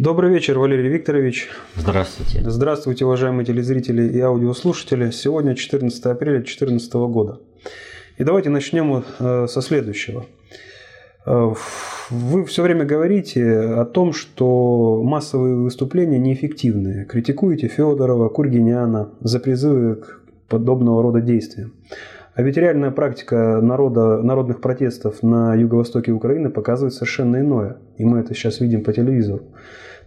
Добрый вечер, Валерий Викторович. Здравствуйте. Здравствуйте, уважаемые телезрители и аудиослушатели. Сегодня 14 апреля 2014 года. И давайте начнем э, со следующего. Э, вы все время говорите о том, что массовые выступления неэффективные. Критикуете Федорова, Кургиняна за призывы к подобного рода действиям. А ведь реальная практика народа, народных протестов на юго-востоке Украины показывает совершенно иное. И мы это сейчас видим по телевизору.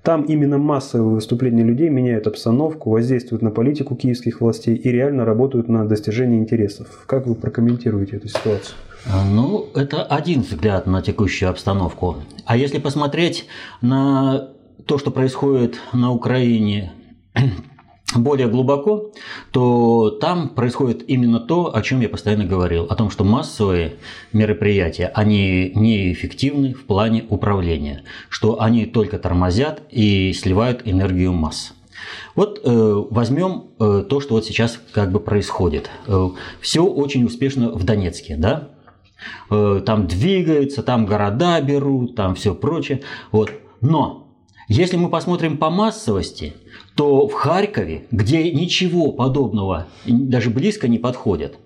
Там именно массовые выступления людей меняют обстановку, воздействуют на политику киевских властей и реально работают на достижение интересов. Как вы прокомментируете эту ситуацию? А, ну, это один взгляд на текущую обстановку. А если посмотреть на то, что происходит на Украине более глубоко, то там происходит именно то, о чем я постоянно говорил, о том, что массовые мероприятия, они неэффективны в плане управления, что они только тормозят и сливают энергию масс. Вот э, возьмем э, то, что вот сейчас как бы происходит. Э, все очень успешно в Донецке, да? Э, там двигаются, там города берут, там все прочее. Вот. Но если мы посмотрим по массовости, то в Харькове, где ничего подобного даже близко не подходит,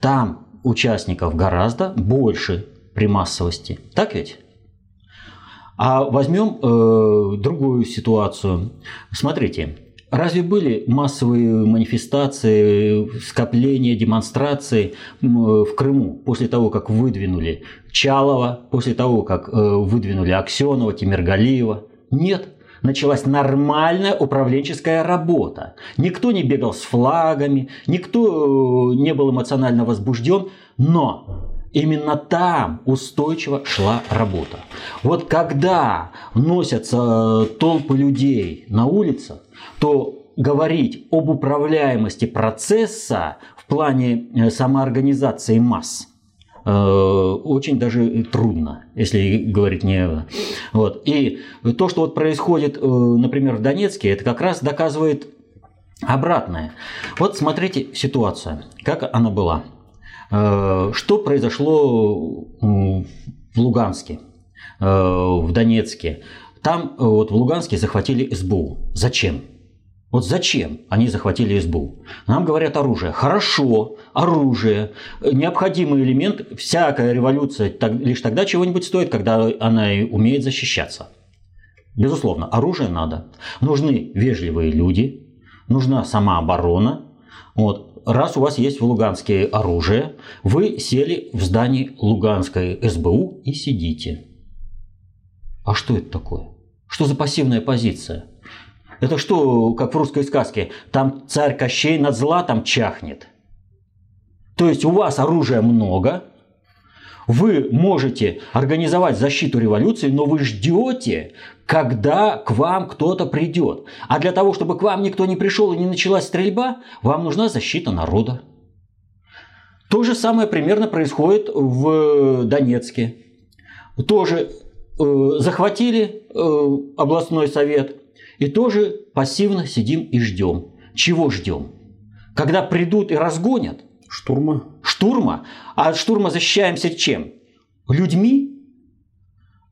там участников гораздо больше при массовости. Так ведь? А возьмем э, другую ситуацию. Смотрите, разве были массовые манифестации, скопления, демонстрации в Крыму после того, как выдвинули Чалова, после того, как э, выдвинули Аксенова, Тимиргалиева? Нет, началась нормальная управленческая работа. Никто не бегал с флагами, никто э, не был эмоционально возбужден, но именно там устойчиво шла работа. Вот когда носятся толпы людей на улицах, то говорить об управляемости процесса в плане э, самоорганизации масс – Э, очень даже трудно, если говорить не... Вот. И то, что вот происходит, э, например, в Донецке, это как раз доказывает обратное. Вот смотрите ситуацию, как она была. Э, что произошло в Луганске, в Донецке? Там вот в Луганске захватили СБУ. Зачем? Вот зачем они захватили СБУ? Нам говорят оружие. Хорошо, оружие, необходимый элемент. Всякая революция лишь тогда чего-нибудь стоит, когда она умеет защищаться. Безусловно, оружие надо. Нужны вежливые люди, нужна самооборона. Вот. Раз у вас есть в Луганске оружие, вы сели в здании Луганской СБУ и сидите. А что это такое? Что за пассивная позиция? Это что, как в русской сказке, там царь Кощей над златом чахнет? То есть у вас оружия много, вы можете организовать защиту революции, но вы ждете, когда к вам кто-то придет. А для того, чтобы к вам никто не пришел и не началась стрельба, вам нужна защита народа. То же самое примерно происходит в Донецке. Тоже э, захватили э, областной совет, и тоже пассивно сидим и ждем. Чего ждем? Когда придут и разгонят? Штурма. Штурма. А от штурма защищаемся чем? Людьми?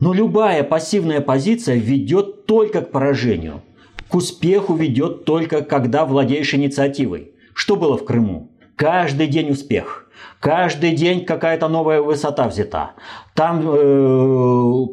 Но любая пассивная позиция ведет только к поражению. К успеху ведет только, когда владеешь инициативой. Что было в Крыму? Каждый день успех. Каждый день какая-то новая высота взята. Там э,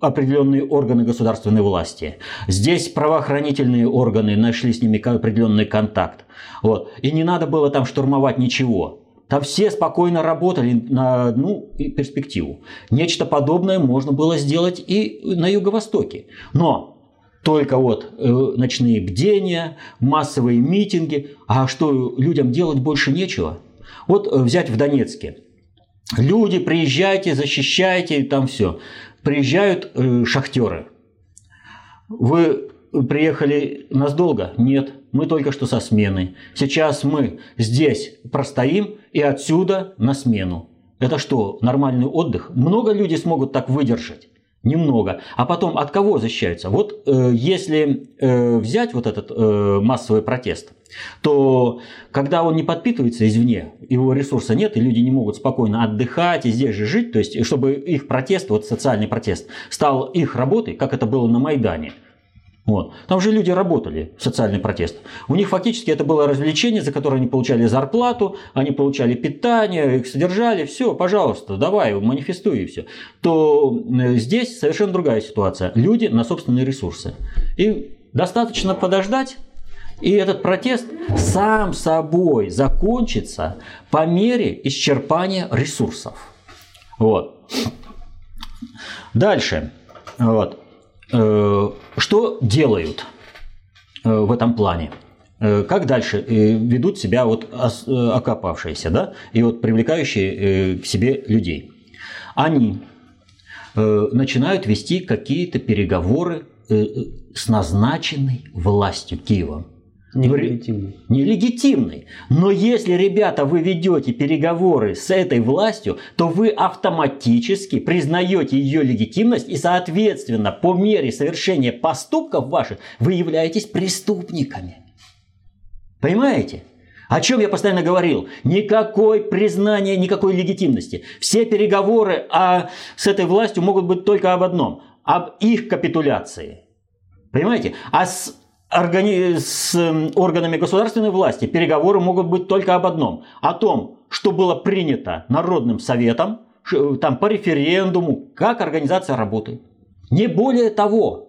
определенные органы государственной власти. Здесь правоохранительные органы нашли с ними определенный контакт. Вот. И не надо было там штурмовать ничего. Там все спокойно работали на одну перспективу. Нечто подобное можно было сделать и на Юго-Востоке. Но только вот э, ночные бдения, массовые митинги. А что, людям делать больше нечего? Вот э, взять в Донецке. Люди, приезжайте, защищайте, там все. Приезжают э, шахтеры. Вы приехали надолго? Нет, мы только что со смены. Сейчас мы здесь простоим и отсюда на смену. Это что, нормальный отдых? Много людей смогут так выдержать? Немного. А потом от кого защищаются? Вот э, если э, взять вот этот э, массовый протест, то когда он не подпитывается извне, его ресурса нет, и люди не могут спокойно отдыхать и здесь же жить, то есть чтобы их протест, вот социальный протест, стал их работой, как это было на Майдане, Вот. Там же люди работали, социальный протест. У них фактически это было развлечение, за которое они получали зарплату, они получали питание, их содержали, все, пожалуйста, давай, манифестуй и все. То э, здесь совершенно другая ситуация. Люди на собственные ресурсы. И достаточно подождать, и этот протест сам собой закончится по мере исчерпания ресурсов. Вот. Дальше. Вот. Э, что делают э, в этом плане? Э, как дальше ведут себя вот окопавшиеся, да, и вот привлекающие к себе людей? Они начинают вести какие-то переговоры с назначенной властью Киевом. Нелегитимный. Нелегитимный. Но если, ребята, вы ведете переговоры с этой властью, то вы автоматически признаете ее легитимность и, соответственно, по мере совершения поступков ваших, вы являетесь преступниками. Понимаете? О чем я постоянно говорил? Никакой признания, никакой легитимности. Все переговоры о, с этой властью могут быть только об одном. Об их капитуляции. Понимаете? А с органи... с органами государственной власти переговоры могут быть только об одном. О том, что было принято Народным Советом, там, по референдуму, как организация работает. Не более того.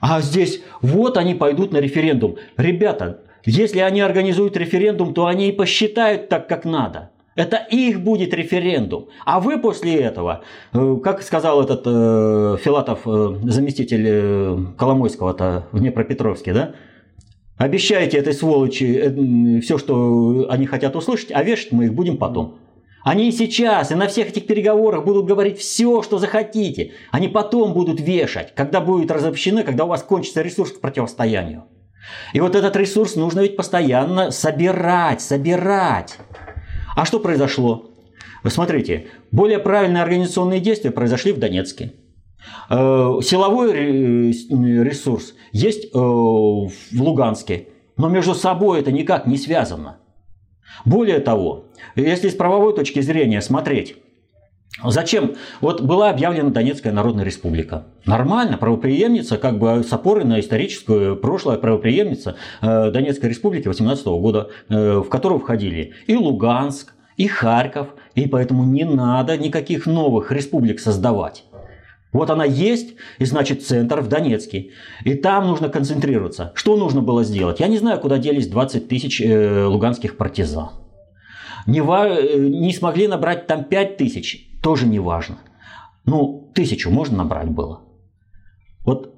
А здесь вот они пойдут на референдум. Ребята, если они организуют референдум, то они и посчитают так, как надо. Это их будет референдум. А вы после этого, э, как сказал этот э, Филатов, э, заместитель э, Коломойского-то в Днепропетровске, да? Обещаете этой сволочи э, все, что они хотят услышать, а вешать мы их будем потом. Они и сейчас, и на всех этих переговорах будут говорить все, что захотите. Они потом будут вешать, когда будет разобщены, когда у вас кончится ресурс к противостоянию. И вот этот ресурс нужно ведь постоянно собирать, собирать. А что произошло? Вы смотрите, более правильные организационные действия произошли в Донецке. Э, силовой ресурс есть э, в Луганске, но между собой это никак не связано. Более того, если с правовой точки зрения смотреть, Зачем? Вот была объявлена Донецкая Народная Республика. Нормально, правоприемница, как бы с опорой на историческое прошлое, правоприемница э, Донецкой Республики 18 года, э, в которую входили и Луганск, и Харьков, и поэтому не надо никаких новых республик создавать. Вот она есть, и значит центр в Донецке. И там нужно концентрироваться. Что нужно было сделать? Я не знаю, куда делись 20 тысяч э, луганских партизан. Не, не смогли набрать там 5 тысяч тоже не важно. Ну, тысячу можно набрать было. Вот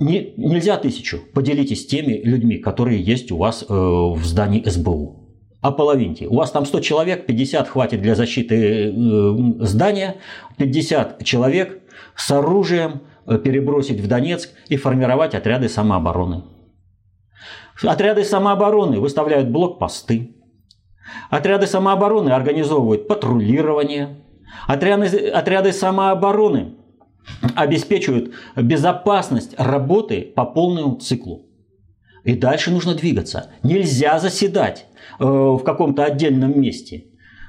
не, нельзя тысячу. Поделитесь теми людьми, которые есть у вас э, в здании СБУ. А половинте. У вас там 100 человек, 50 хватит для защиты э, здания, 50 человек с оружием э, перебросить в Донецк и формировать отряды самообороны. Отряды самообороны выставляют блокпосты. Отряды самообороны организовывают патрулирование, Отряды, отряды самообороны обеспечивают безопасность работы по полному циклу. И дальше нужно двигаться. Нельзя заседать э, в каком-то отдельном месте.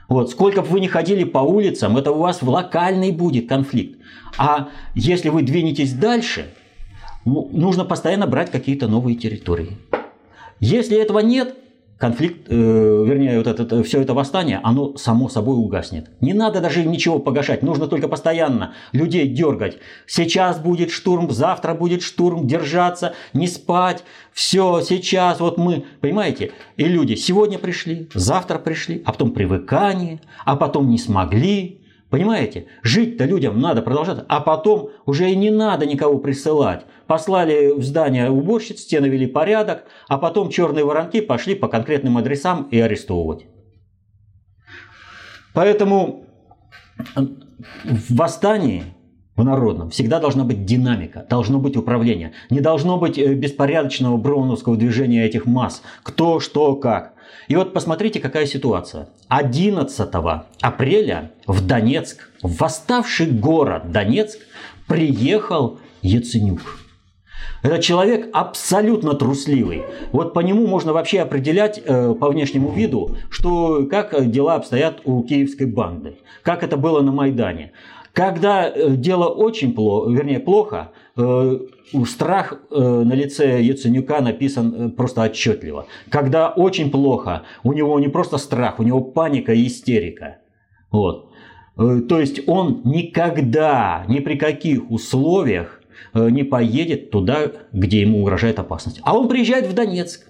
Вот, сколько бы вы ни ходили по улицам, это у вас в локальный будет конфликт. А если вы двинетесь дальше, ну, нужно постоянно брать какие-то новые территории. Если этого нет, конфликт, э, вернее, вот это, все это восстание, оно само собой угаснет. Не надо даже ничего погашать, нужно только постоянно людей дергать. Сейчас будет штурм, завтра будет штурм, держаться, не спать. Все, сейчас вот мы, понимаете, и люди сегодня пришли, завтра пришли, а потом привыкание, а потом не смогли, Понимаете? Жить-то людям надо продолжать, а потом уже и не надо никого присылать. Послали в здание уборщиц, те навели порядок, а потом черные воронки пошли по конкретным адресам и арестовывать. Поэтому в восстании в народном всегда должна быть динамика, должно быть управление. Не должно быть э, беспорядочного броуновского движения этих масс. Кто, что, как. И вот посмотрите, какая ситуация. 11 апреля в Донецк, в восставший город Донецк, приехал Яценюк. Это человек абсолютно трусливый. Вот по нему можно вообще определять э, по внешнему виду, что, как дела обстоят у киевской банды, как это было на Майдане. Когда э, дело очень плохо, вернее плохо, э, страх э, на лице Яценюка написан просто отчетливо. Когда очень плохо, у него не просто страх, у него паника и истерика. Вот. То есть он никогда, ни при каких условиях не поедет туда, где ему угрожает опасность. А он приезжает в Донецк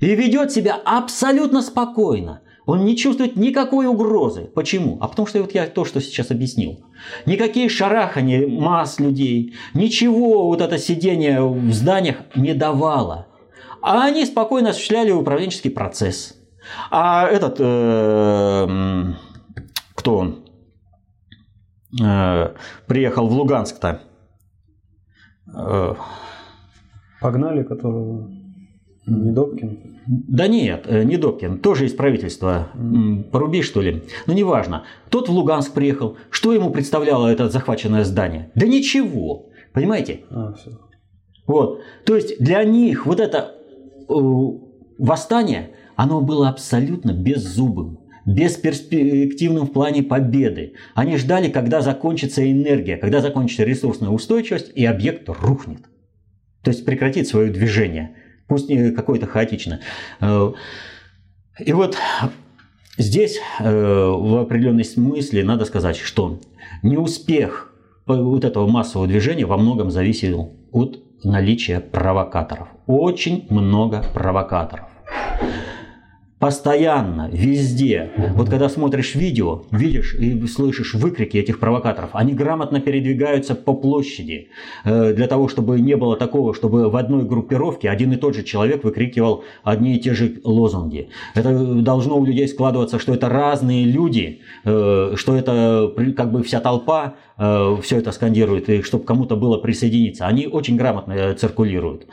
и ведет себя абсолютно спокойно. Он не чувствует никакой угрозы. Почему? А потому что вот я то, что сейчас объяснил. Никакие шарахания масс людей, ничего вот это сидение в зданиях не давало. А они спокойно осуществляли управленческий процесс. А этот, э, кто он, э, приехал в Луганск-то. Э, Погнали, которого... Не Добкин? Да нет, э, не Добкин, тоже из правительства. Поруби, что ли? Ну, неважно. Тот в Луганск приехал. Что ему представляло это захваченное здание? Да ничего. Понимаете? А, все. Вот. То есть для них вот это э, восстание, оно было абсолютно беззубым бесперспективным в плане победы. Они ждали, когда закончится энергия, когда закончится ресурсная устойчивость и объект рухнет. То есть прекратит свое движение пусть какое-то хаотично. Э, и вот здесь э, в определенной смысле надо сказать, что неуспех вот этого массового движения во многом зависел от наличия провокаторов. Очень много провокаторов постоянно, везде. Вот когда смотришь видео, видишь и слышишь выкрики этих провокаторов, они грамотно передвигаются по площади э, для того, чтобы не было такого, чтобы в одной группировке один и тот же человек выкрикивал одни и те же лозунги. Это должно у людей складываться, что это разные люди, э, что это как бы вся толпа все это скандирует, и чтобы кому-то было присоединиться. Они очень грамотно циркулируют.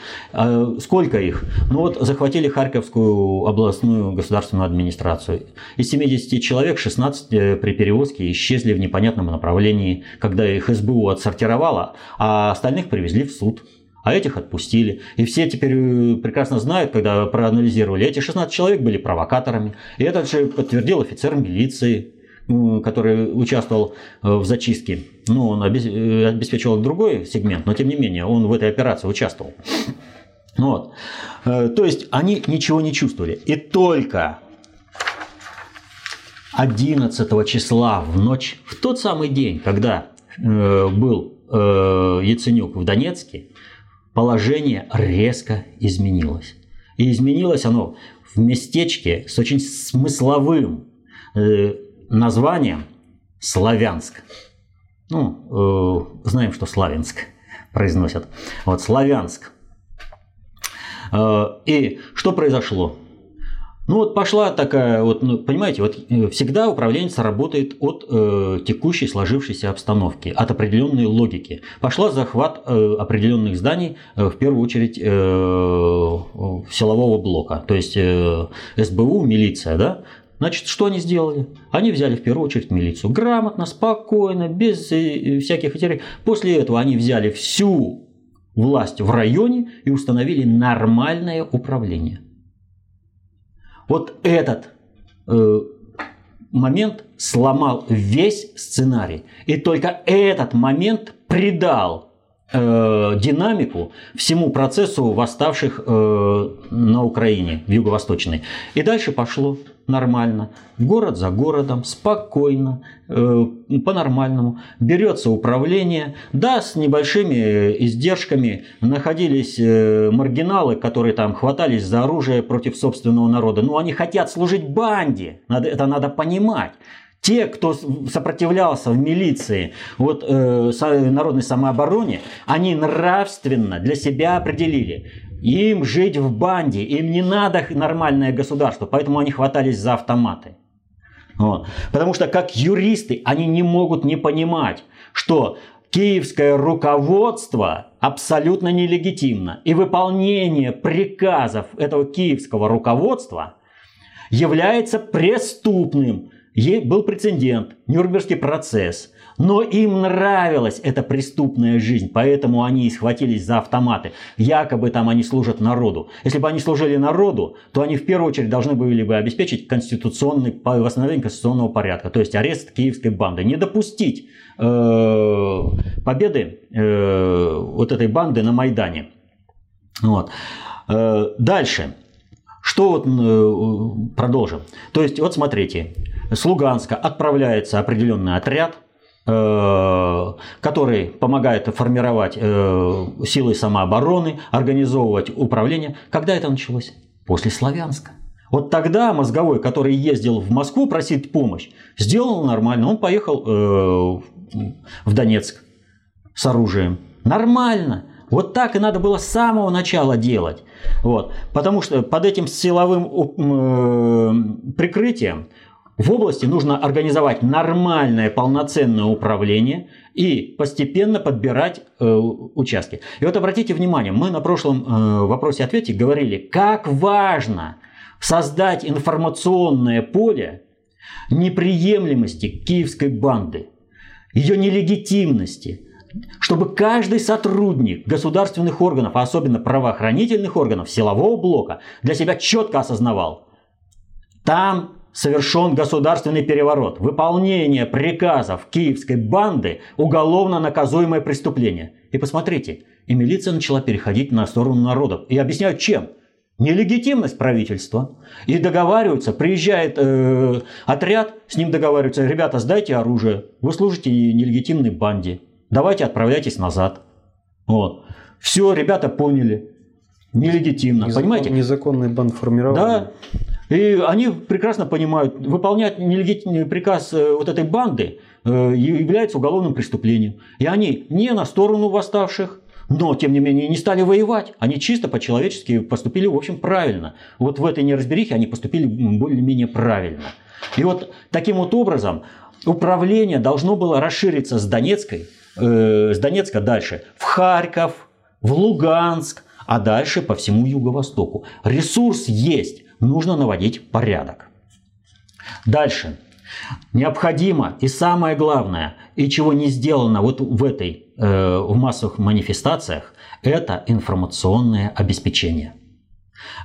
Сколько их? Ну вот захватили Харьковскую областную государственную администрацию. Из 70 человек 16 э, при перевозке исчезли в непонятном направлении, когда их СБУ отсортировала, а остальных привезли в суд а этих отпустили. И все теперь э, прекрасно знают, когда проанализировали, эти 16 человек были провокаторами. И это же подтвердил офицер милиции, который участвовал э, в зачистке. Ну, он обеспечивал другой сегмент, но тем не менее он в этой операции участвовал. Вот. Э, то есть они ничего не чувствовали. И только 11 числа в ночь, в тот самый день, когда э, был э, Яценюк в Донецке, положение резко изменилось. И изменилось оно в местечке с очень смысловым названием Славянск. Ну, знаем, что Славянск произносят. Вот Славянск. Э, и что произошло? Ну вот пошла такая, вот, ну, понимаете, вот э, всегда управленец работает от э, текущей сложившейся обстановки, от определенной логики. Пошла захват э, определенных зданий, э, в первую очередь э, силового блока, то есть э, СБУ, милиция, да, Значит, что они сделали? Они взяли в первую очередь милицию. Грамотно, спокойно, без э, всяких интересов. После этого они взяли всю власть в районе и установили нормальное управление. Вот этот э, момент сломал весь сценарий. И только этот момент придал э, динамику всему процессу восставших э, на Украине, в Юго-Восточной. И дальше пошло нормально, город за городом, спокойно, э, по-нормальному. Берется управление, да, с небольшими издержками. Находились маргиналы, которые там хватались за оружие против собственного народа. Но они хотят служить банде, это надо понимать. Те, кто сопротивлялся в милиции, вот э, народной самообороне, они нравственно для себя определили, им жить в банде, им не надо нормальное государство, поэтому они хватались за автоматы. Вот. Потому что как юристы они не могут не понимать, что киевское руководство абсолютно нелегитимно. И выполнение приказов этого киевского руководства является преступным был прецедент, Нюрнбергский процесс. Но им нравилась эта преступная жизнь, поэтому они и схватились за автоматы. Якобы там они служат народу. Если бы они служили народу, то они в первую очередь должны были бы обеспечить конституционный, восстановление конституционного порядка, то есть арест киевской банды. Не допустить э, победы э, вот этой банды на Майдане. Вот. Э, дальше. Что вот э, продолжим? То есть, вот смотрите, с Луганска отправляется определенный отряд, э, который помогает формировать э, силы самообороны, организовывать управление. Когда это началось? После Славянска. Вот тогда мозговой, который ездил в Москву просить помощь, сделал нормально. Он поехал в Донецк с оружием. Нормально. Вот так и надо было с самого начала делать. Вот. Потому что под этим силовым э, прикрытием в области нужно организовать нормальное полноценное управление и постепенно подбирать э, участки. И вот обратите внимание, мы на прошлом э, вопросе-ответе говорили, как важно создать информационное поле неприемлемости киевской банды, ее нелегитимности, чтобы каждый сотрудник государственных органов, а особенно правоохранительных органов, силового блока, для себя четко осознавал, там совершен государственный переворот. Выполнение приказов киевской банды – уголовно наказуемое преступление. И посмотрите, и милиция начала переходить на сторону народов. И объясняют чем? Нелегитимность правительства. И договариваются, приезжает э, отряд, с ним договариваются, ребята, сдайте оружие, вы служите нелегитимной банде давайте отправляйтесь назад. Вот. Все, ребята поняли. Нелегитимно, Незакон, понимаете? Незаконный банд формирования. Да. И они прекрасно понимают, выполнять нелегитимный приказ э, вот этой банды э, является уголовным преступлением. И они не на сторону восставших, но, тем не менее, не стали воевать. Они чисто по-человечески поступили, в общем, правильно. Вот в этой неразберихе они поступили более-менее правильно. И вот таким вот образом управление должно было расшириться с Донецкой э, с Донецка дальше в Харьков, в Луганск, а дальше по всему Юго-Востоку. Ресурс есть, нужно наводить порядок. Дальше. Необходимо и самое главное, и чего не сделано вот в этой э, в массовых манифестациях, это информационное обеспечение –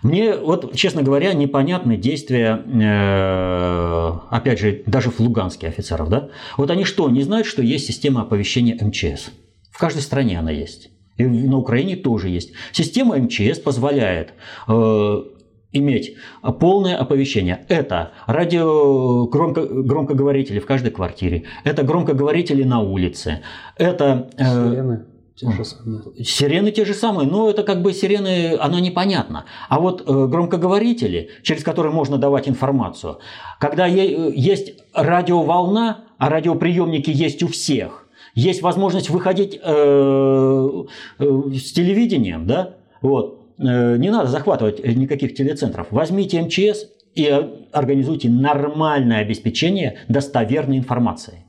мне вот, честно говоря, непонятны действия, э, опять же, даже в Луганске офицеров. Да? Вот они что, не знают, что есть система оповещения МЧС? В каждой стране она есть. И на Украине тоже есть. Система МЧС позволяет э, иметь полное оповещение. Это радио громко, громкоговорители в каждой квартире, это громкоговорители на улице, это... Э, Сирены. Те же самые. Сирены те же самые, но это как бы сирены, оно непонятно. А вот э, громкоговорители, через которые можно давать информацию, когда есть радиоволна, а радиоприемники есть у всех, есть возможность выходить э, э, с телевидением, да, вот, не надо захватывать никаких телецентров. Возьмите МЧС и организуйте нормальное обеспечение достоверной информации.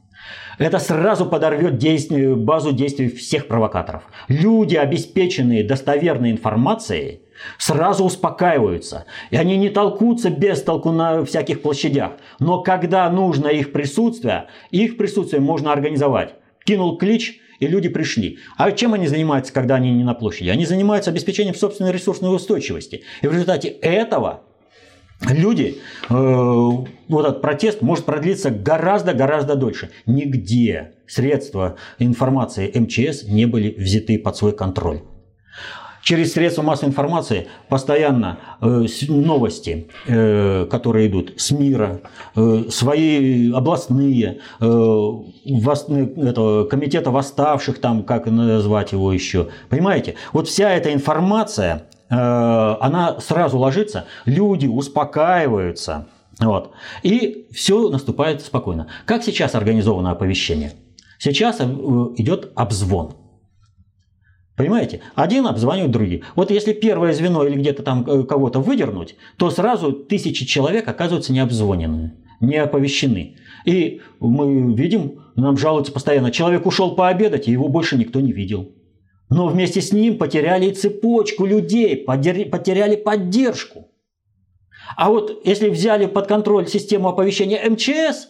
Это сразу подорвет действие, базу действий всех провокаторов. Люди, обеспеченные достоверной информацией, сразу успокаиваются. И они не толкутся без толку на всяких площадях. Но когда нужно их присутствие, их присутствие можно организовать. Кинул клич, и люди пришли. А чем они занимаются, когда они не на площади? Они занимаются обеспечением собственной ресурсной устойчивости. И в результате этого люди, э, вот этот протест может продлиться гораздо-гораздо дольше. Нигде средства информации МЧС не были взяты под свой контроль. Через средства массовой информации постоянно э, новости, э, которые идут с мира, э, свои областные, комитета восставших, там, как назвать его еще. Понимаете? Вот вся эта информация она сразу ложится, люди успокаиваются. Вот. И все наступает спокойно. Как сейчас организовано оповещение? Сейчас идет обзвон. Понимаете? Один обзванивает другие. Вот если первое звено или где-то там э, кого-то выдернуть, то сразу тысячи человек оказываются не обзвонены, не оповещены. И мы видим, нам жалуются постоянно, человек ушел пообедать, и его больше никто не видел но вместе с ним потеряли цепочку людей, потеряли поддержку. А вот если взяли под контроль систему оповещения МЧС,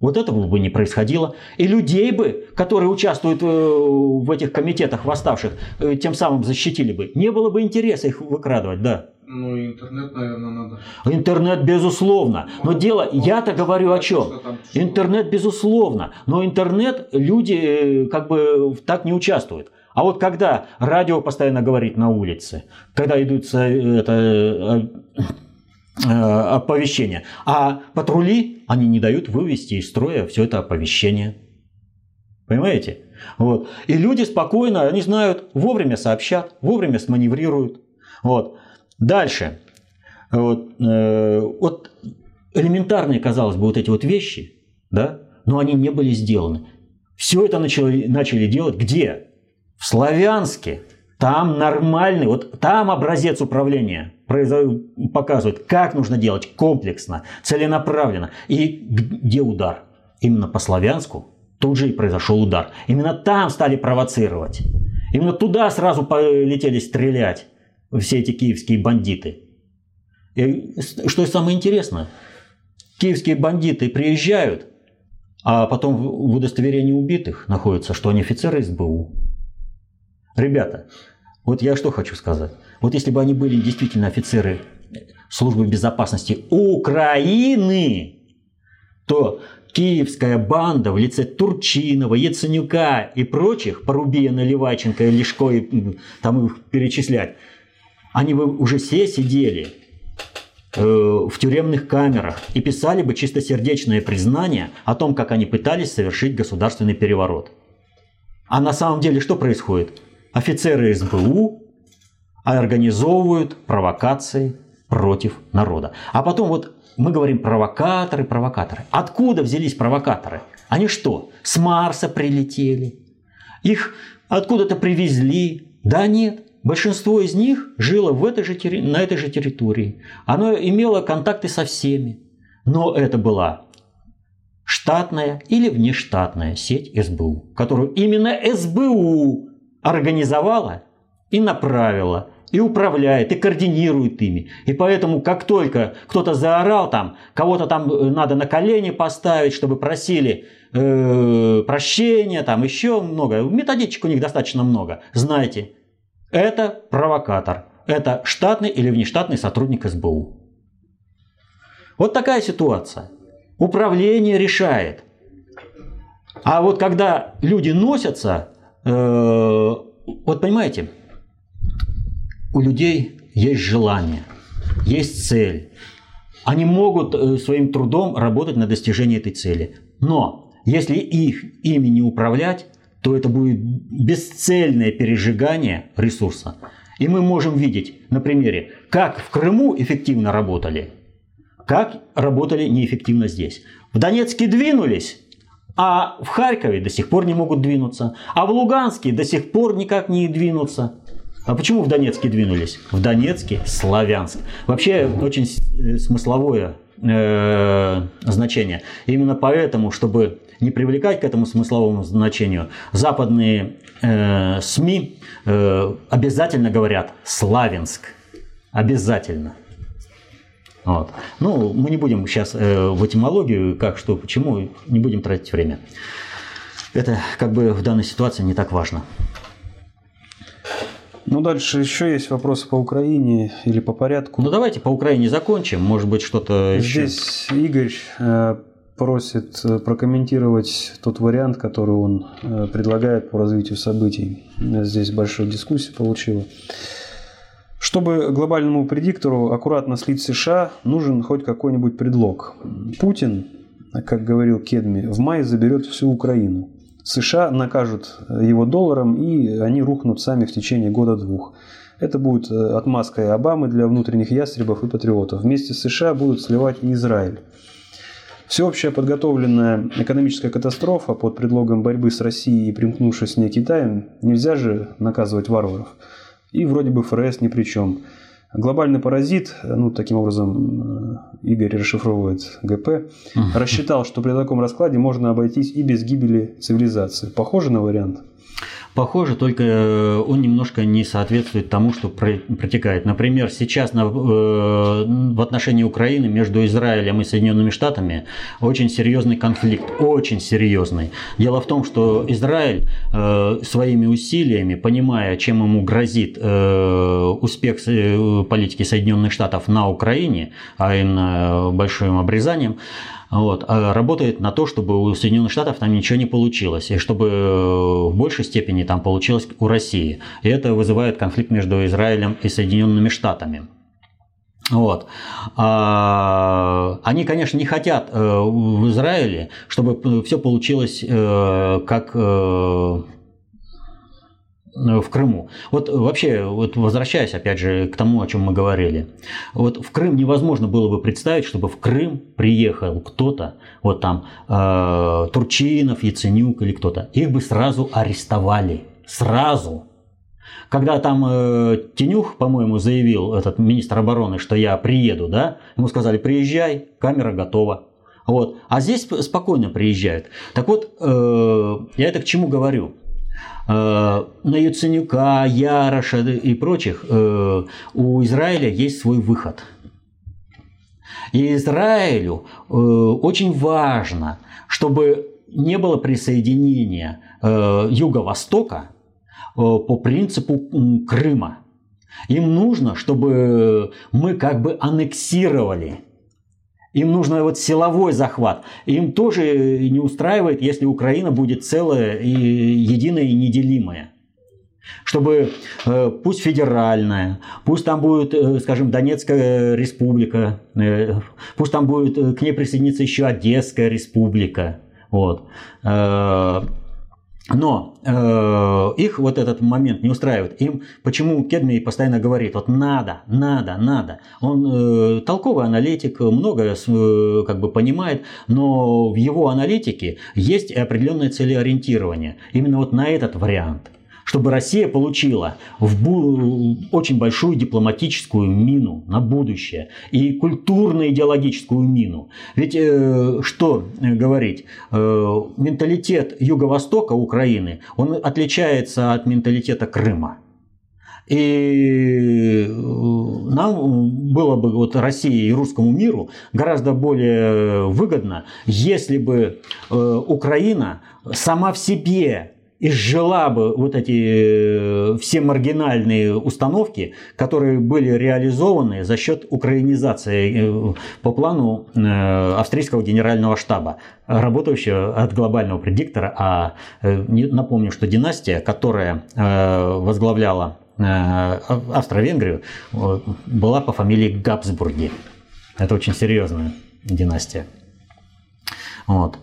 Вот этого бы не происходило. И людей бы, которые участвуют э, в этих комитетах восставших, э, тем самым защитили бы. Не было бы интереса их выкрадывать, да. Ну, интернет, наверное, надо. Интернет, безусловно. Но дело, я-то говорю о чем? Интернет, безусловно. Но интернет люди э, как бы так не участвуют. А вот когда радио постоянно говорит на улице, когда идут это, оповещения, а патрули, они не дают вывести из строя все это оповещение. Понимаете? Вот. И люди спокойно, они знают, вовремя сообщат, вовремя сманеврируют. Вот. Дальше. Вот, э, вот элементарные, казалось бы, вот эти вот вещи, да, но они не были сделаны. Все это начали, начали делать где? В Славянске. Там нормальный, вот там образец управления показывает, как нужно делать комплексно, целенаправленно. И где удар? Именно по Славянску тут же и произошел удар. Именно там стали провоцировать. Именно туда сразу полетели стрелять все эти киевские бандиты. И что самое интересное, киевские бандиты приезжают, а потом в удостоверении убитых находится, что они офицеры СБУ. Ребята, вот я что хочу сказать. Вот если бы они были действительно офицеры службы безопасности Украины, то киевская банда в лице Турчинова, Яценюка и прочих, Порубия, Ливаченко, Лешко и там их перечислять, они бы уже все сидели э, в тюремных камерах и писали бы чистосердечное признание о том, как они пытались совершить государственный переворот. А на самом деле что происходит? Офицеры СБУ организовывают провокации против народа. А потом вот мы говорим провокаторы, провокаторы. Откуда взялись провокаторы? Они что, с Марса прилетели? Их откуда-то привезли? Да нет, Большинство из них жило в этой же, на этой же территории. Оно имело контакты со всеми. Но это была штатная или внештатная сеть СБУ, которую именно СБУ организовала и направила, и управляет, и координирует ими. И поэтому, как только кто-то заорал там, кого-то там э, надо на колени поставить, чтобы просили э, прощения, там еще много, методичек у них достаточно много, знаете, это провокатор. Это штатный или внештатный сотрудник СБУ. Вот такая ситуация. Управление решает. А вот когда люди носятся, э, вот понимаете, у людей есть желание, есть цель. Они могут э, своим трудом работать на достижение этой цели. Но если их ими не управлять, то это будет бесцельное пережигание ресурса. И мы можем видеть на примере, как в Крыму эффективно работали, как работали неэффективно здесь. В Донецке двинулись, а в Харькове до сих пор не могут двинуться, а в Луганске до сих пор никак не двинутся. А почему в Донецке двинулись? В Донецке Славянск. Вообще очень э, смысловое э, значение. Именно поэтому, чтобы не привлекать к этому смысловому значению, западные э, СМИ э, обязательно говорят «Славянск». Обязательно. Вот. Ну, мы не будем сейчас э, в этимологию, как, что, почему, не будем тратить время. Это как бы в данной ситуации не так важно. Ну, дальше еще есть вопросы по Украине или по порядку. Ну, давайте по Украине закончим. Может быть, что-то Здесь еще. Игорь э, просит э, прокомментировать тот вариант, который он э, предлагает по развитию событий. Здесь большая дискуссия получила. Чтобы глобальному предиктору аккуратно слить США, нужен хоть какой-нибудь предлог. Путин, как говорил Кедми, в мае заберет всю Украину. США накажут его долларом, и они рухнут сами в течение года-двух. Это будет отмазкой Обамы для внутренних ястребов и патриотов. Вместе с США будут сливать и Израиль. Всеобщая подготовленная экономическая катастрофа под предлогом борьбы с Россией и примкнувшись с ней Китаем, нельзя же наказывать варваров. И вроде бы ФРС ни при чем. Глобальный паразит, ну таким образом э, Игорь расшифровывает ГП, рассчитал, что при таком раскладе можно обойтись и без гибели цивилизации. Похоже на вариант? Похоже, только э, он немножко не соответствует тому, что протекает. Например, сейчас на, э, в отношении Украины между Израилем и Соединенными Штатами очень серьезный конфликт, очень серьезный. Дело в том, что Израиль э, своими усилиями, понимая, чем ему грозит успех политики Соединенных Штатов на Украине, а именно большим обрезанием, вот, а работает на то, чтобы у Соединенных Штатов там ничего не получилось, и чтобы э, в большей степени там получилось у России. И это вызывает конфликт между Израилем и Соединенными Штатами. Вот. А, они, конечно, не хотят э, в Израиле, чтобы все получилось э, как в Крыму. Вот вообще, вот возвращаясь опять же к тому, о чем мы говорили, вот в Крым невозможно было бы представить, чтобы в Крым приехал кто-то, вот там э, Турчинов, Яценюк или кто-то, их бы сразу арестовали, сразу. Когда там э, Тенюх, по-моему, заявил, этот министр обороны, что я приеду, да, ему сказали, приезжай, камера готова. Вот. А здесь спокойно приезжают. Так вот, э, я это к чему говорю? Э, на Яценюка, Яроша и прочих э, у Израиля есть свой выход. И Израилю э, очень важно, чтобы не было присоединения Юго-Востока по принципу Крыма. Им нужно, чтобы мы как бы аннексировали им нужно вот силовой захват. Им тоже не устраивает, если Украина будет целая и единая и неделимая. Чтобы э, пусть федеральная, пусть там будет, э, скажем, Донецкая республика, э, пусть там будет к ней присоединиться еще Одесская республика. Вот. Но э, их вот этот момент не устраивает. Им почему Кедми постоянно говорит, вот надо, надо, надо. Он э, толковый аналитик, многое э, как бы понимает, но в его аналитике есть определенное целеориентирование. Именно вот на этот вариант – чтобы Россия получила в бу- очень большую дипломатическую мину на будущее и культурно-идеологическую мину. Ведь э, что говорить, э, менталитет Юго-Востока Украины, он отличается от менталитета Крыма. И э, нам было бы, вот России и русскому миру, гораздо более выгодно, если бы э, Украина сама в себе изжила бы вот эти э, все маргинальные установки, которые были реализованы за счет украинизации э, по плану э, австрийского генерального штаба, работающего от глобального предиктора. А напомню, что династия, которая возглавляла Австро-Венгрию, была по фамилии Габсбурги. Это очень серьезная династия. Вот.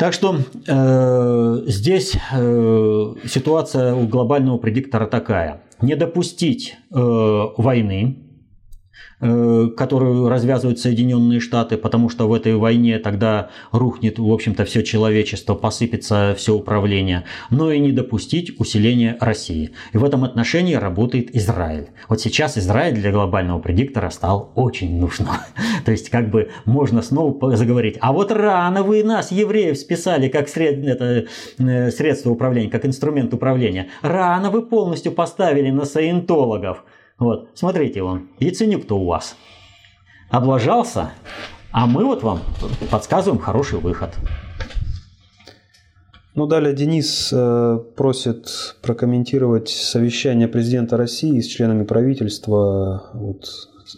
Так что э, здесь э, ситуация у глобального предиктора такая. Не допустить э, войны, которую развязывают Соединенные Штаты, потому что в этой войне тогда рухнет, в общем-то, все человечество, посыпется все управление, но и не допустить усиления России. И в этом отношении работает Израиль. Вот сейчас Израиль для глобального предиктора стал очень нужным. То есть, как бы можно снова заговорить, а вот рано вы нас, евреев, списали как сред... это, э, средство управления, как инструмент управления. Рано вы полностью поставили на саентологов. Вот, смотрите вон, Яценюк-то у вас облажался, а мы вот вам подсказываем хороший выход. Ну, далее Денис э, просит прокомментировать совещание президента России с членами правительства, вот,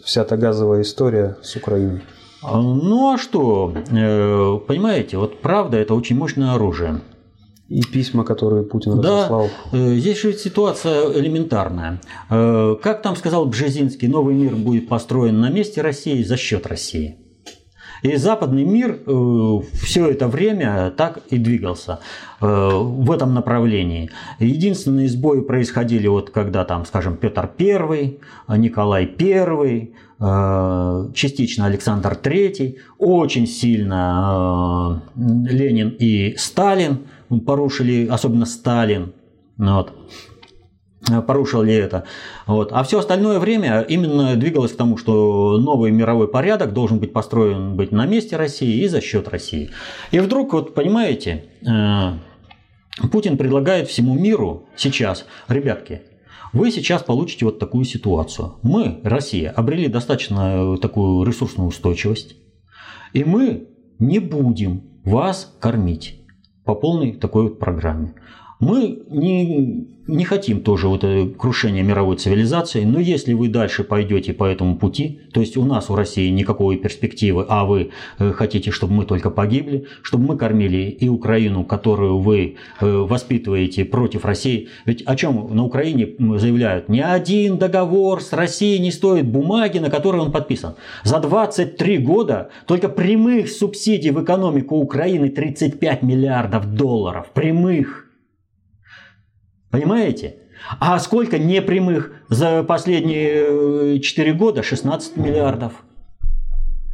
вся эта газовая история с Украиной. А, ну а что, э, понимаете, вот правда это очень мощное оружие. И письма, которые Путин да, разослал. Э, здесь же ситуация элементарная. Э, как там сказал Бжезинский, новый мир будет построен на месте России за счет России. И западный мир э, все это время так и двигался в этом направлении. Единственные сбои происходили вот когда там, скажем, Петр I, Николай I, частично Александр III, очень сильно Ленин и Сталин – порушили, особенно Сталин, ну вот, порушил ли это. Вот. А все остальное время именно двигалось к тому, что новый мировой порядок должен быть построен быть на месте России и за счет России. И вдруг, вот понимаете, э, Путин предлагает всему миру сейчас, ребятки, вы сейчас получите вот такую ситуацию. Мы, Россия, обрели достаточно такую ресурсную устойчивость, и мы не будем вас кормить по полной такой вот программе. Мы не, не хотим тоже вот крушения мировой цивилизации, но если вы дальше пойдете по этому пути, то есть у нас, у России никакой перспективы, а вы э, хотите, чтобы мы только погибли, чтобы мы кормили и Украину, которую вы э, воспитываете против России. Ведь о чем на Украине заявляют? Ни один договор с Россией не стоит бумаги, на которой он подписан. За 23 года только прямых субсидий в экономику Украины 35 миллиардов долларов. Прямых. Понимаете? А сколько непрямых за последние 4 э, года? 16 миллиардов.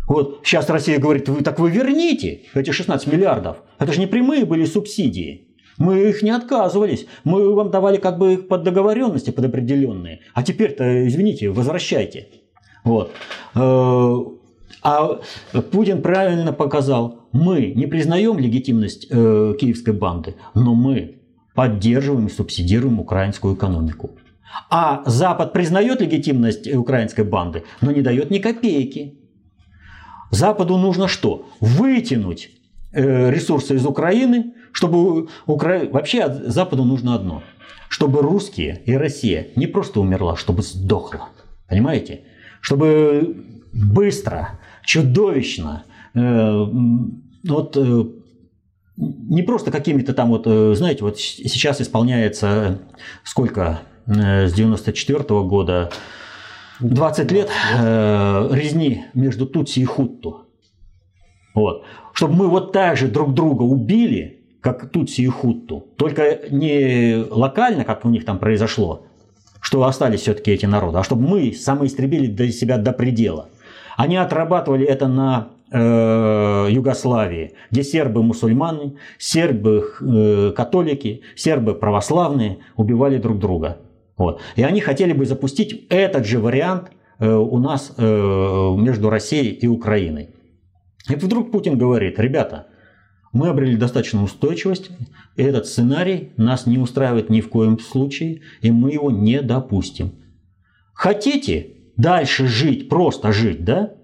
Вот сейчас Россия говорит, вы, так вы верните эти 16 миллиардов. Это же не прямые были субсидии. Мы их не отказывались. Мы вам давали как бы их под договоренности, под определенные. А теперь-то, извините, возвращайте. Вот. Э, а Путин правильно показал, мы не признаем легитимность э, киевской банды, но мы поддерживаем и субсидируем украинскую экономику. А Запад признает легитимность украинской банды, но не дает ни копейки. Западу нужно что? Вытянуть э, ресурсы из Украины, чтобы Укра... вообще Западу нужно одно, чтобы русские и Россия не просто умерла, чтобы сдохла, понимаете? Чтобы быстро, чудовищно, э, вот э, не просто какими-то там вот, э, знаете, вот сейчас исполняется сколько, э, с 94 -го года, 20 лет э, резни между Тутси и Хутту. Вот. Чтобы мы вот так же друг друга убили, как Тутси и Хутту, только не локально, как у них там произошло, что остались все-таки эти народы, а чтобы мы самоистребили до себя до предела. Они отрабатывали это на Э, Югославии, где сербы-мусульманы, сербы-католики, э, сербы-православные убивали друг друга. Вот. И они хотели бы запустить этот же вариант э, у нас между Россией и Украиной. И вдруг Путин говорит, ребята, мы обрели достаточно устойчивость, и этот сценарий нас не устраивает ни в коем случае, и мы его не допустим. Хотите дальше жить, просто жить, да?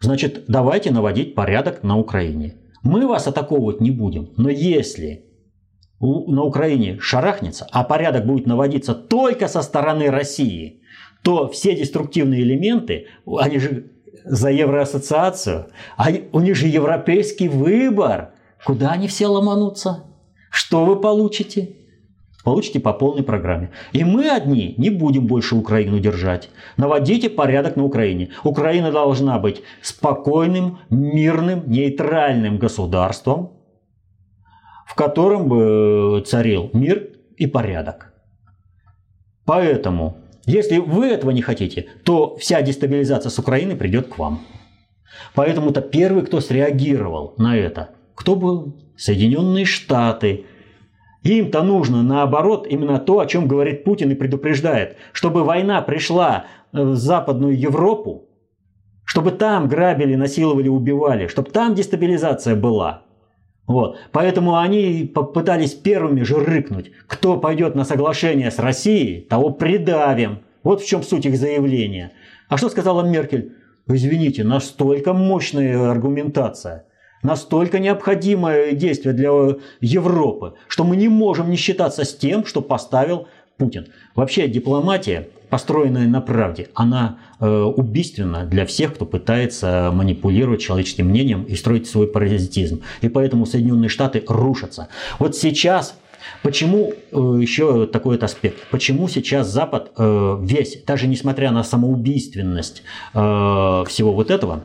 Значит, давайте наводить порядок на Украине. Мы вас атаковывать не будем, но если на Украине шарахнется, а порядок будет наводиться только со стороны России, то все деструктивные элементы, они же за Евроассоциацию, они, у них же европейский выбор. Куда они все ломанутся? Что вы получите? Получите по полной программе. И мы одни не будем больше Украину держать. Наводите порядок на Украине. Украина должна быть спокойным, мирным, нейтральным государством, в котором бы царил мир и порядок. Поэтому, если вы этого не хотите, то вся дестабилизация с Украины придет к вам. Поэтому-то первый, кто среагировал на это, кто был? Соединенные Штаты – им-то нужно, наоборот, именно то, о чем говорит Путин и предупреждает, чтобы война пришла в Западную Европу, чтобы там грабили, насиловали, убивали, чтобы там дестабилизация была. Вот. Поэтому они попытались первыми же рыкнуть. Кто пойдет на соглашение с Россией, того придавим. Вот в чем суть их заявления. А что сказала Меркель? Извините, настолько мощная аргументация настолько необходимое действие для Европы, что мы не можем не считаться с тем, что поставил Путин. Вообще дипломатия, построенная на правде, она э, убийственна для всех, кто пытается манипулировать человеческим мнением и строить свой паразитизм. И поэтому Соединенные Штаты рушатся. Вот сейчас Почему э, еще такой вот аспект? Почему сейчас Запад э, весь, даже несмотря на самоубийственность э, всего вот этого,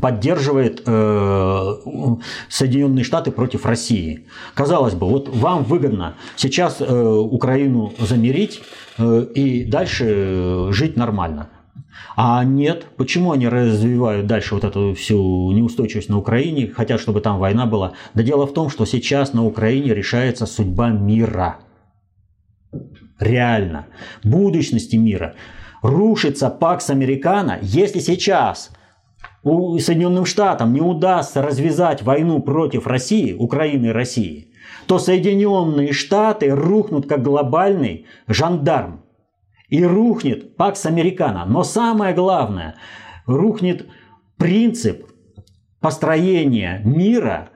поддерживает э, Соединенные Штаты против России. Казалось бы, вот вам выгодно сейчас э, Украину замерить э, и дальше жить нормально. А нет, почему они развивают дальше вот эту всю неустойчивость на Украине, хотят, чтобы там война была? Да дело в том, что сейчас на Украине решается судьба мира. Реально. Будущности мира. Рушится Пакс Американо, если сейчас Соединенным Штатам не удастся развязать войну против России, Украины и России, то Соединенные Штаты рухнут как глобальный жандарм. И рухнет Пакс Американо. Но самое главное, рухнет принцип построения мира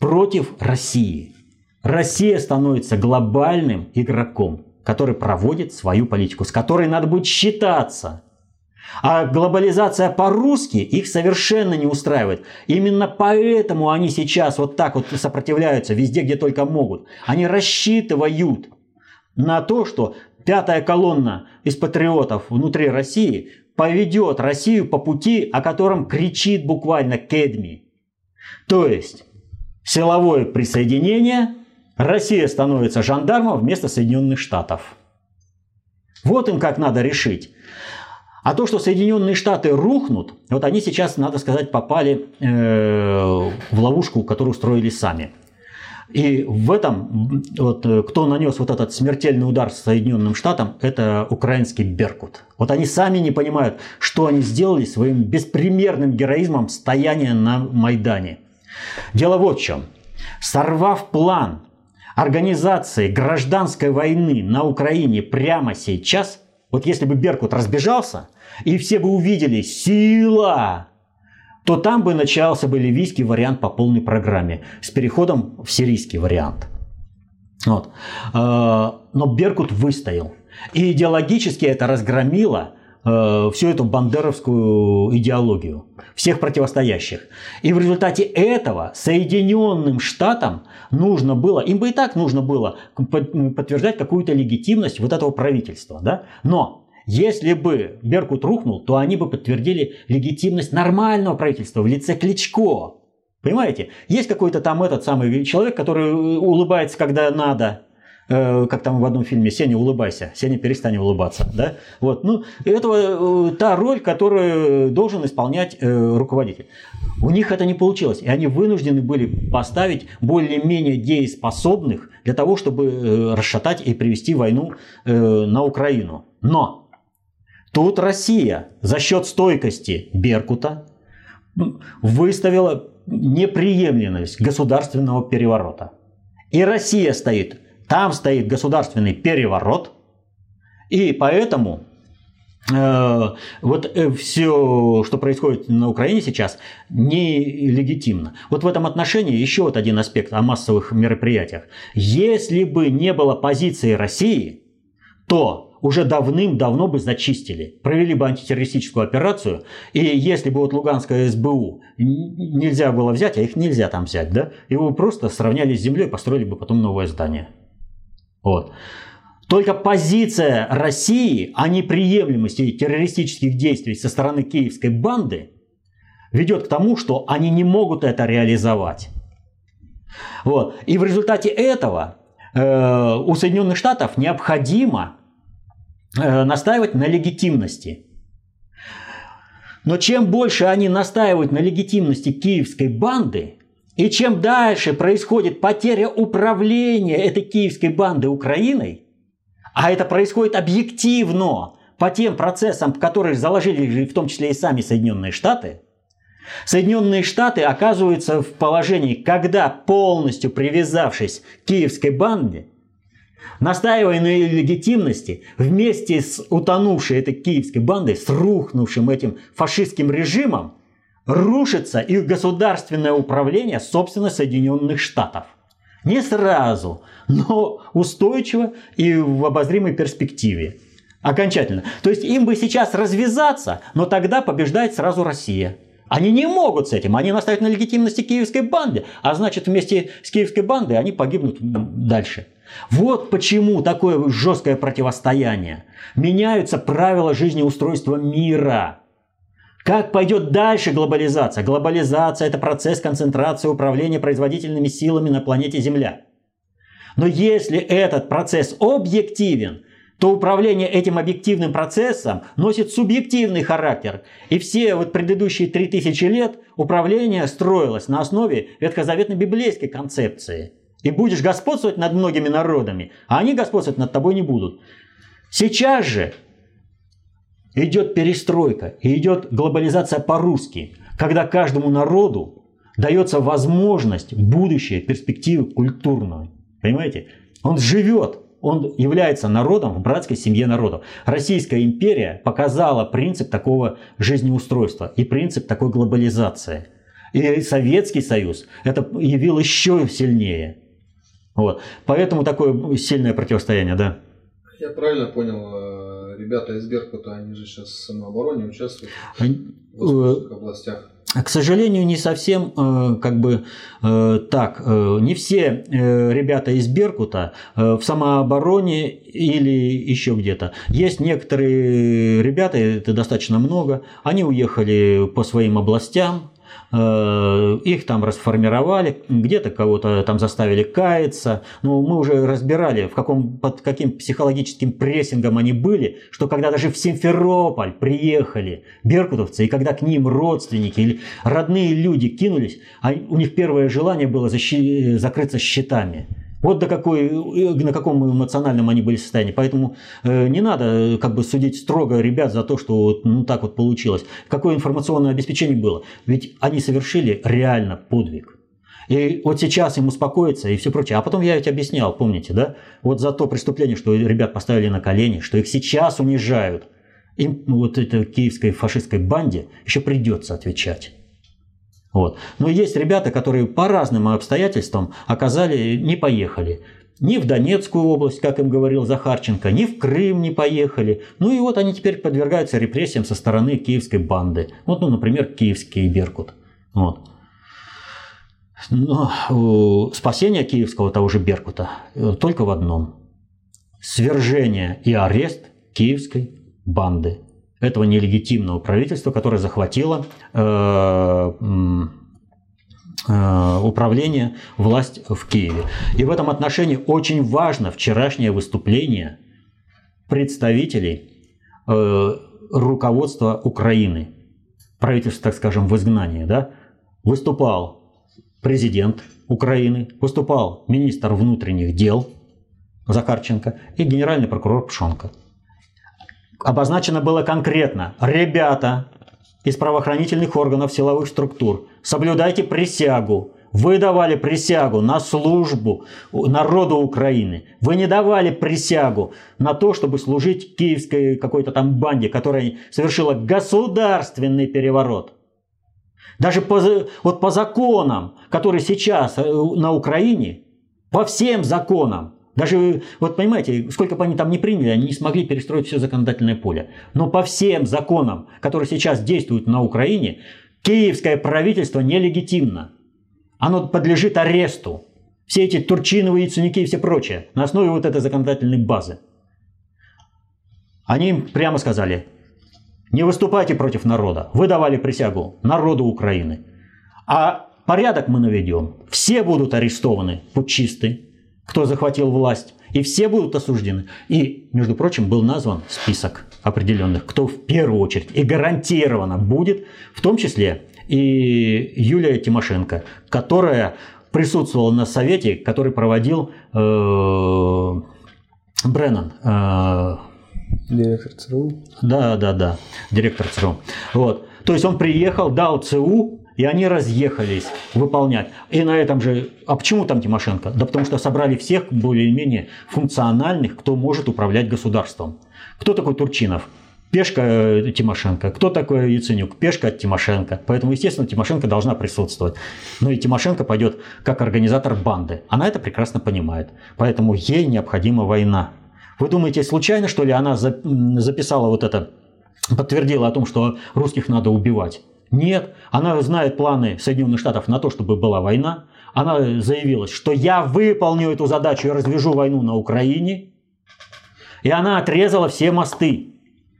против России. Россия становится глобальным игроком, который проводит свою политику, с которой надо будет считаться – а глобализация по-русски их совершенно не устраивает. Именно поэтому они сейчас вот так вот сопротивляются везде, где только могут. Они рассчитывают на то, что пятая колонна из патриотов внутри России поведет Россию по пути, о котором кричит буквально Кедми. То есть силовое присоединение, Россия становится жандармом вместо Соединенных Штатов. Вот им как надо решить. А то, что Соединенные Штаты рухнут, вот они сейчас, надо сказать, попали э, в ловушку, которую устроили сами. И в этом, вот, кто нанес вот этот смертельный удар Соединенным Штатам, это украинский Беркут. Вот они сами не понимают, что они сделали своим беспримерным героизмом стояния на Майдане. Дело вот в чем. Сорвав план организации гражданской войны на Украине прямо сейчас – вот если бы Беркут разбежался, и все бы увидели «сила», то там бы начался бы ливийский вариант по полной программе с переходом в сирийский вариант. Вот. А, но Беркут выстоял. И идеологически это разгромило Э, всю эту бандеровскую идеологию, всех противостоящих. И в результате этого Соединенным Штатам нужно было, им бы и так нужно было подтверждать какую-то легитимность вот этого правительства. Да? Но если бы Беркут рухнул, то они бы подтвердили легитимность нормального правительства в лице Кличко. Понимаете? Есть какой-то там этот самый человек, который улыбается, когда надо, Э, как там в одном фильме, Сеня, улыбайся, Сеня, перестань улыбаться, да, вот, ну, это э, та роль, которую должен исполнять э, руководитель. У них это не получилось, и они вынуждены были поставить более-менее дееспособных для того, чтобы расшатать и привести войну на Украину. Но тут Россия за счет стойкости Беркута выставила неприемлемость государственного переворота. И Россия стоит там стоит государственный переворот, и поэтому э, вот э, все, что происходит на Украине сейчас, нелегитимно. Вот в этом отношении еще вот один аспект о массовых мероприятиях. Если бы не было позиции России, то уже давным-давно бы зачистили, провели бы антитеррористическую операцию, и если бы вот Луганское СБУ нельзя было взять, а их нельзя там взять, да, его просто сравняли с землей, построили бы потом новое здание. Вот. Только позиция России о неприемлемости террористических действий со стороны киевской банды ведет к тому, что они не могут это реализовать. Вот. И в результате этого э, у Соединенных Штатов необходимо э, настаивать на легитимности. Но чем больше они настаивают на легитимности киевской банды, и чем дальше происходит потеря управления этой киевской банды Украиной, а это происходит объективно по тем процессам, которые заложили в том числе и сами Соединенные Штаты, Соединенные Штаты оказываются в положении, когда полностью привязавшись к киевской банде, настаивая на ее легитимности, вместе с утонувшей этой киевской бандой, с рухнувшим этим фашистским режимом, рушится их государственное управление, собственно, Соединенных Штатов. Не сразу, но устойчиво и в обозримой перспективе. Окончательно. То есть им бы сейчас развязаться, но тогда побеждает сразу Россия. Они не могут с этим. Они настаивают на легитимности киевской банды. А значит, вместе с киевской бандой они погибнут дальше. Вот почему такое жесткое противостояние. Меняются правила жизнеустройства мира. Как пойдет дальше глобализация? Глобализация – это процесс концентрации управления производительными силами на планете Земля. Но если этот процесс объективен, то управление этим объективным процессом носит субъективный характер. И все вот предыдущие 3000 лет управление строилось на основе ветхозаветно-библейской концепции. И будешь господствовать над многими народами, а они господствовать над тобой не будут. Сейчас же идет перестройка и идет глобализация по-русски, когда каждому народу дается возможность, будущее, перспективы культурную. Понимаете? Он живет, он является народом в братской семье народов. Российская империя показала принцип такого жизнеустройства и принцип такой глобализации. И Советский Союз это явил еще сильнее. Вот. Поэтому такое сильное противостояние, да. Я правильно понял, э, ребята из Беркута, они же сейчас в самообороне участвуют в областях. К сожалению, не совсем э, как бы э, так. Э, не все ребята из Беркута в самообороне или еще где-то. Есть некоторые ребята, это достаточно много, они уехали по своим областям, Э, их там расформировали, где-то кого-то там заставили каяться. Но мы уже разбирали, в каком, под каким психологическим прессингом они были, что когда даже в Симферополь приехали беркутовцы, и когда к ним родственники или родные люди кинулись, а у них первое желание было защи- закрыться щитами. Вот до какой, на каком эмоциональном они были состоянии. Поэтому э, не надо э, как бы судить строго ребят за то, что вот, ну, так вот получилось. Какое информационное обеспечение было. Ведь они совершили реально подвиг. И вот сейчас им успокоиться и все прочее. А потом я ведь объяснял, помните, да? Вот за то преступление, что ребят поставили на колени, что их сейчас унижают. Им вот этой киевской фашистской банде еще придется отвечать. Вот. Но есть ребята, которые по разным обстоятельствам оказали, не поехали. Ни в Донецкую область, как им говорил Захарченко, ни в Крым не поехали. Ну и вот они теперь подвергаются репрессиям со стороны киевской банды. Вот, ну, например, киевский Беркут. Вот. Но спасение киевского того же Беркута э, только в одном. Свержение и арест киевской банды этого нелегитимного правительства, которое захватило э, э, управление, власть в Киеве. И в этом отношении очень важно вчерашнее выступление представителей э, руководства Украины, правительства, так скажем, в изгнании. Да? Выступал президент Украины, выступал министр внутренних дел Захарченко и генеральный прокурор Пшонко обозначено было конкретно. Ребята из правоохранительных органов силовых структур, соблюдайте присягу. Вы давали присягу на службу народу Украины. Вы не давали присягу на то, чтобы служить киевской какой-то там банде, которая совершила государственный переворот. Даже по, вот по законам, которые сейчас э, на Украине, по всем законам, даже, вот понимаете, сколько бы они там не приняли, они не смогли перестроить все законодательное поле. Но по всем законам, которые сейчас действуют на Украине, киевское правительство нелегитимно. Оно подлежит аресту. Все эти Турчиновые, Яценюки и все прочее на основе вот этой законодательной базы. Они им прямо сказали, не выступайте против народа. Вы давали присягу народу Украины. А порядок мы наведем. Все будут арестованы, путчисты кто захватил власть, и все будут осуждены. И, между прочим, был назван список определенных, кто в первую очередь и гарантированно будет, в том числе и Юлия Тимошенко, которая присутствовала на совете, который проводил э, Бреннан. Э, директор ЦРУ. Да, да, да, директор ЦРУ. Вот. То есть он приехал, дал ЦУ и они разъехались выполнять. И на этом же... А почему там Тимошенко? Да потому что собрали всех более-менее функциональных, кто может управлять государством. Кто такой Турчинов? Пешка э, Тимошенко. Кто такой Яценюк? Пешка от Тимошенко. Поэтому, естественно, Тимошенко должна присутствовать. Но и Тимошенко пойдет как организатор банды. Она это прекрасно понимает. Поэтому ей необходима война. Вы думаете, случайно, что ли, она записала вот это, подтвердила о том, что русских надо убивать? Нет, она знает планы Соединенных Штатов на то, чтобы была война. Она заявила, что я выполню эту задачу и развяжу войну на Украине. И она отрезала все мосты,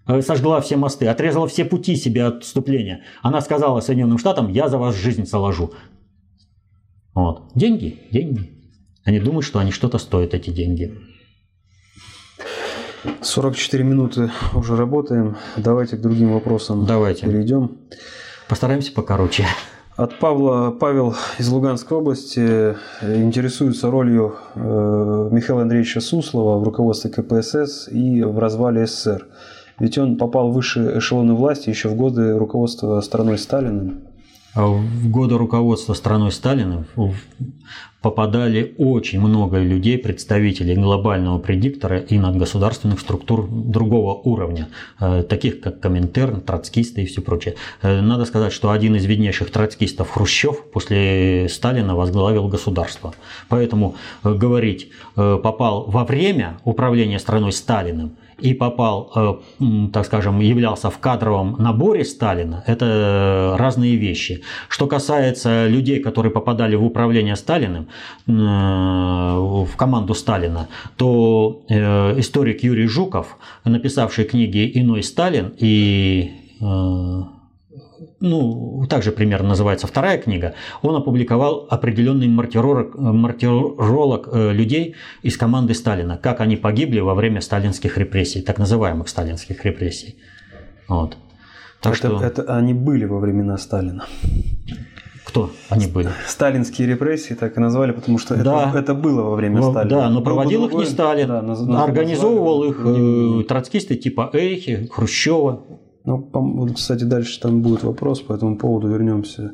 э, сожгла все мосты, отрезала все пути себе отступления. Она сказала Соединенным Штатам, я за вас жизнь соложу. Вот. Деньги, деньги. Они думают, что они что-то стоят, эти деньги. 44 минуты уже работаем. Давайте к другим вопросам Давайте. перейдем. Постараемся покороче. От Павла Павел из Луганской области э, интересуется ролью э, Михаила Андреевича Суслова в руководстве КПСС и в развале СССР. Ведь он попал в высшие эшелоны власти еще в годы руководства страной Сталиным. В годы руководства страной Сталина попадали очень много людей, представителей глобального предиктора и надгосударственных структур другого уровня, э, таких как Коминтерн, троцкисты и все прочее. Э, надо сказать, что один из виднейших троцкистов Хрущев после Сталина возглавил государство. Поэтому э, говорить попал во время управления страной Сталиным – и попал, э, так скажем, являлся в кадровом наборе Сталина, это разные вещи. Что касается людей, которые попадали в управление Сталиным, э, в команду Сталина, то э, историк Юрий Жуков, написавший книги «Иной Сталин» и ну, также примерно называется вторая книга, он опубликовал определенный мартиролог, мартиролог э, людей из команды Сталина, как они погибли во время сталинских репрессий, так называемых сталинских репрессий. Вот. Так это, что... это они были во времена Сталина. Кто они были? Сталинские репрессии так и назвали, потому что да. это, это было во время но, Сталина. Да, но проводил их не Сталин. Да, наз, Организовывал их э, троцкисты типа Эйхи, Хрущева. Ну, кстати, дальше там будет вопрос по этому поводу, вернемся.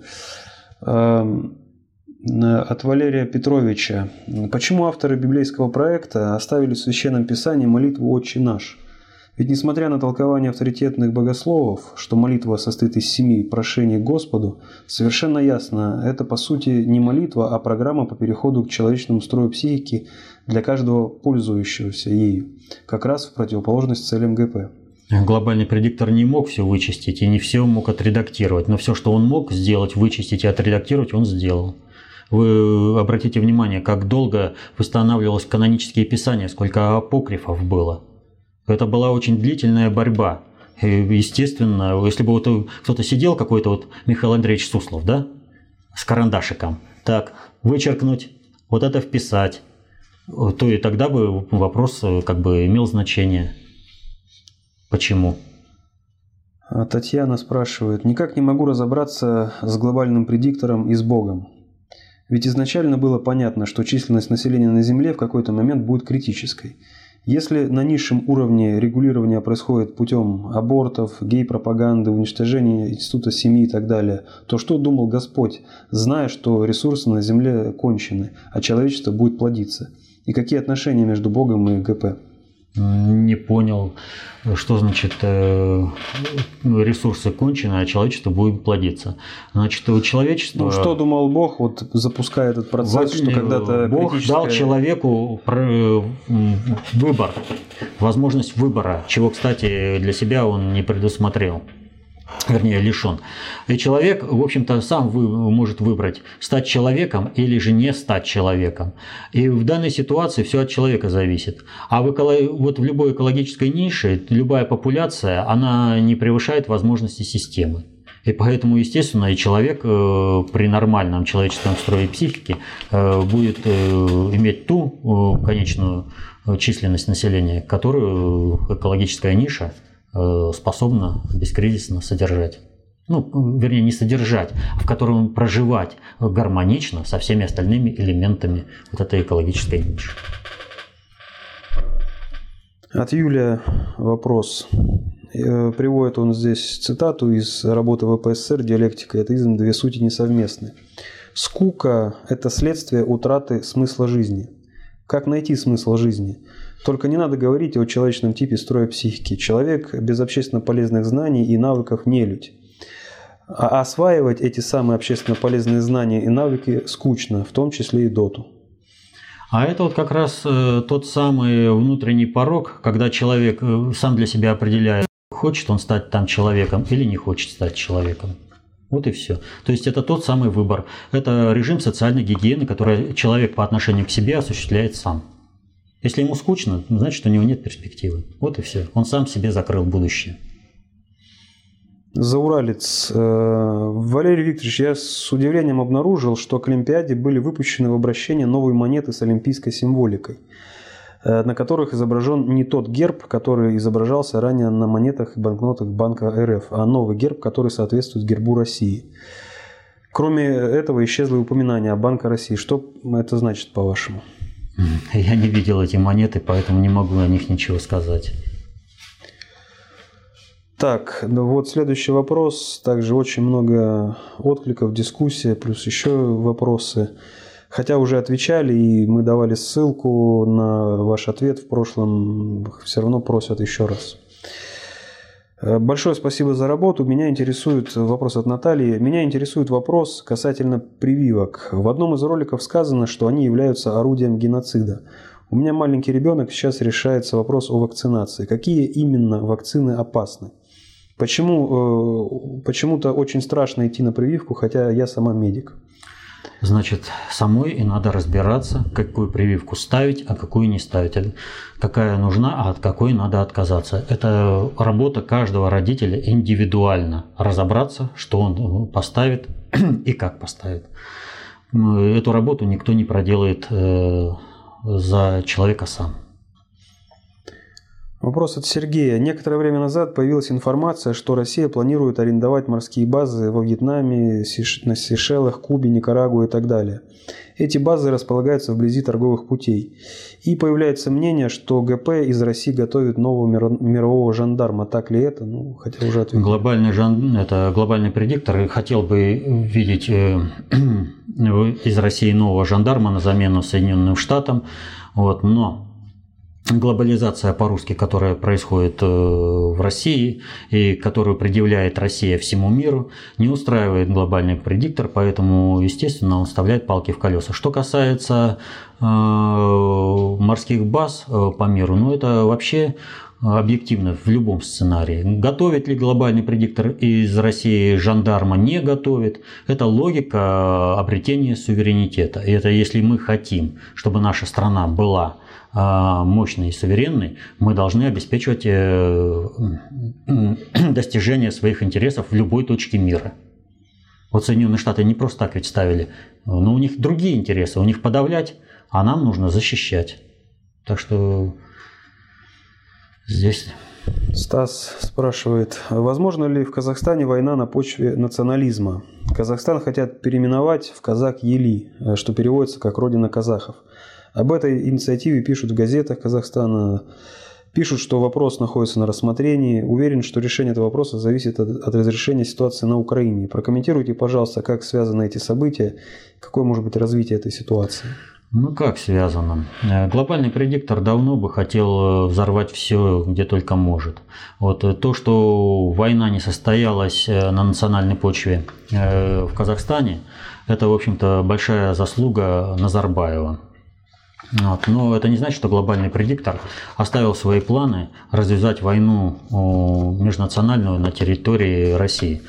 Эм, от Валерия Петровича. Почему авторы библейского проекта оставили в Священном Писании молитву «Отче наш»? Ведь несмотря на толкование авторитетных богословов, что молитва состоит из семи прошений Господу, совершенно ясно, это по сути не молитва, а программа по переходу к человечному строю психики для каждого пользующегося ею, как раз в противоположность целям ГП. Глобальный предиктор не мог все вычистить и не все мог отредактировать, но все, что он мог сделать, вычистить и отредактировать, он сделал. Вы обратите внимание, как долго восстанавливалось канонические писания, сколько апокрифов было. Это была очень длительная борьба. И, естественно, если бы вот кто-то сидел, какой-то вот Михаил Андреевич Суслов, да, с карандашиком, так, вычеркнуть, вот это вписать, то и тогда бы вопрос э, как бы имел значение. Почему? А Татьяна спрашивает, никак не могу разобраться с глобальным предиктором и с Богом. Ведь изначально было понятно, что численность населения на Земле в какой-то момент будет критической. Если на низшем уровне регулирования происходит путем абортов, гей-пропаганды, уничтожения института семьи и так далее, то что думал Господь, зная, что ресурсы на Земле кончены, а человечество будет плодиться? И какие отношения между Богом и ГП? Не понял, что значит э, ресурсы кончены, а человечество будет плодиться. Значит, у человечества... Ну, что думал Бог, вот запуская этот процесс, вот, что когда-то Бог критическое... дал человеку выбор, возможность выбора, чего, кстати, для себя он не предусмотрел вернее, лишен. И человек, в общем-то, сам вы, может выбрать, стать человеком или же не стать человеком. И в данной ситуации все от человека зависит. А в, эколог... вот в любой экологической нише, любая популяция, она не превышает возможности системы. И поэтому, естественно, и человек э, при нормальном человеческом строе психики э, будет э, иметь ту конечную численность населения, которую экологическая ниша Э, способна бескризисно содержать. Ну, вернее, не содержать, а в котором проживать гармонично со всеми остальными элементами вот этой экологической ниши. От Юлия вопрос. Э, приводит он здесь цитату из работы ВПСР «Диалектика и атеизм. Две сути несовместны». Скука – это следствие утраты смысла жизни. Как найти смысл жизни? Только не надо говорить о человечном типе строя психики. Человек без общественно полезных знаний и навыков не людь. А осваивать эти самые общественно полезные знания и навыки скучно, в том числе и доту. А это вот как раз э, тот самый внутренний порог, когда человек э, сам для себя определяет, хочет он стать там человеком или не хочет стать человеком. Вот и все. То есть это тот самый выбор. Это режим социальной гигиены, который человек по отношению к себе осуществляет сам. Если ему скучно, значит, у него нет перспективы. Вот и все. Он сам себе закрыл будущее. Зауралец. Э, Валерий Викторович, я с удивлением обнаружил, что к Олимпиаде были выпущены в обращение новые монеты с олимпийской символикой, э, на которых изображен не тот герб, который изображался ранее на монетах и банкнотах Банка РФ, а новый герб, который соответствует гербу России. Кроме этого исчезло упоминание о Банке России. Что это значит, по-вашему? Я не видел эти монеты, поэтому не могу о них ничего сказать. Так, ну вот следующий вопрос. Также очень много откликов, дискуссия, плюс еще вопросы. Хотя уже отвечали, и мы давали ссылку на ваш ответ в прошлом, все равно просят еще раз. Э, большое спасибо за работу. Меня интересует вопрос от Натальи. Меня интересует вопрос касательно прививок. В одном из роликов сказано, что они являются орудием геноцида. У меня маленький ребенок, сейчас решается вопрос о вакцинации. Какие именно вакцины опасны? Почему, э, почему-то очень страшно идти на прививку, хотя я сама медик. Значит, самой и надо разбираться, какую прививку ставить, а какую не ставить, какая нужна, а от какой надо отказаться. Это работа каждого родителя индивидуально. Разобраться, что он поставит и как поставит. Эту работу никто не проделает э, за человека сам. Вопрос от Сергея. Некоторое время назад появилась информация, что Россия планирует арендовать морские базы во Вьетнаме, на Сейшелах, Кубе, Никарагуа и так далее. Эти базы располагаются вблизи торговых путей. И появляется мнение, что ГП из России готовит нового мирового жандарма. Так ли это? Ну, хотя уже ответить. Глобальный жан... это глобальный предиктор. Хотел бы видеть э, из России нового жандарма на замену Соединенным Штатам. Вот. Но глобализация по-русски, которая происходит э, в России и которую предъявляет Россия всему миру, не устраивает глобальный предиктор, поэтому, естественно, он вставляет палки в колеса. Что касается э, морских баз э, по миру, ну это вообще объективно в любом сценарии. Готовит ли глобальный предиктор из России жандарма? Не готовит. Это логика обретения суверенитета. И это если мы хотим, чтобы наша страна была мощный и суверенный, мы должны обеспечивать э, достижение своих интересов в любой точке мира. Вот Соединенные Штаты не просто так ведь ставили, но у них другие интересы, у них подавлять, а нам нужно защищать. Так что здесь... Стас спрашивает, возможно ли в Казахстане война на почве национализма? Казахстан хотят переименовать в Казак-Ели, э, что переводится как «Родина казахов». Об этой инициативе пишут в газетах Казахстана, пишут, что вопрос находится на рассмотрении. Уверен, что решение этого вопроса зависит от, от разрешения ситуации на Украине. Прокомментируйте, пожалуйста, как связаны эти события, какое может быть развитие этой ситуации. Ну как связано? Э, глобальный предиктор давно бы хотел э, взорвать все, где только может. Вот э, то, что война не состоялась на национальной почве в Казахстане, это, в общем-то, большая заслуга Назарбаева. Вот. Но это не значит, что глобальный предиктор оставил свои планы развязать войну межнациональную на территории России.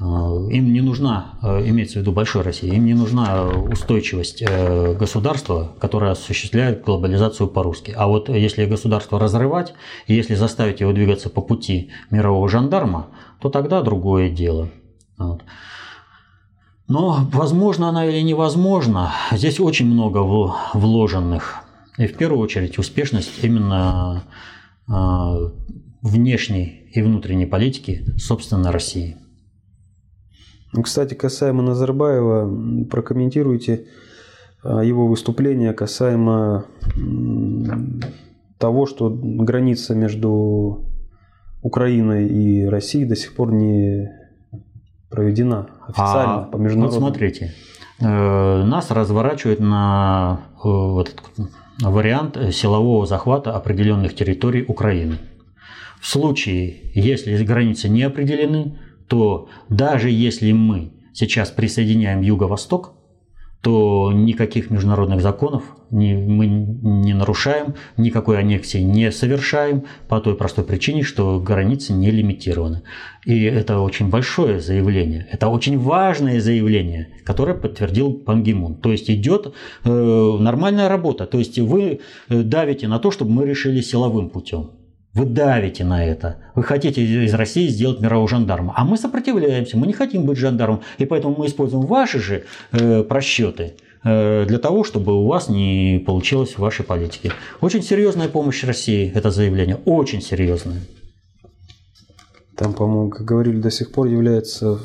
Э, им не нужна, э, имеется в виду большой России, им не нужна устойчивость э, государства, которое осуществляет глобализацию по-русски. А вот если государство разрывать, и если заставить его двигаться по пути мирового жандарма, то тогда другое дело. Вот. Но возможно она или невозможно, здесь очень много вложенных. И в первую очередь успешность именно а, внешней и внутренней политики, собственно, России. Ну, кстати, касаемо Назарбаева, прокомментируйте а, его выступление касаемо того, что граница между Украиной и Россией до сих пор не проведена официально а, по международному. Вот смотрите, э, нас разворачивают на э, этот вариант силового захвата определенных территорий Украины. В случае, если границы не определены, то даже если мы сейчас присоединяем Юго-Восток, то никаких международных законов мы не нарушаем, никакой аннексии не совершаем по той простой причине, что границы не лимитированы. И это очень большое заявление, это очень важное заявление, которое подтвердил Пан Гимун. То есть идет э, нормальная работа, то есть вы э, давите на то, чтобы мы решили силовым путем. Вы давите на это. Вы хотите из России сделать мирового жандарма. А мы сопротивляемся, мы не хотим быть жандармом. И поэтому мы используем ваши же э, просчеты э, для того, чтобы у вас не получилось в вашей политике. Очень серьезная помощь России, это заявление. Очень серьезное. Там, по-моему, как говорили, до сих пор является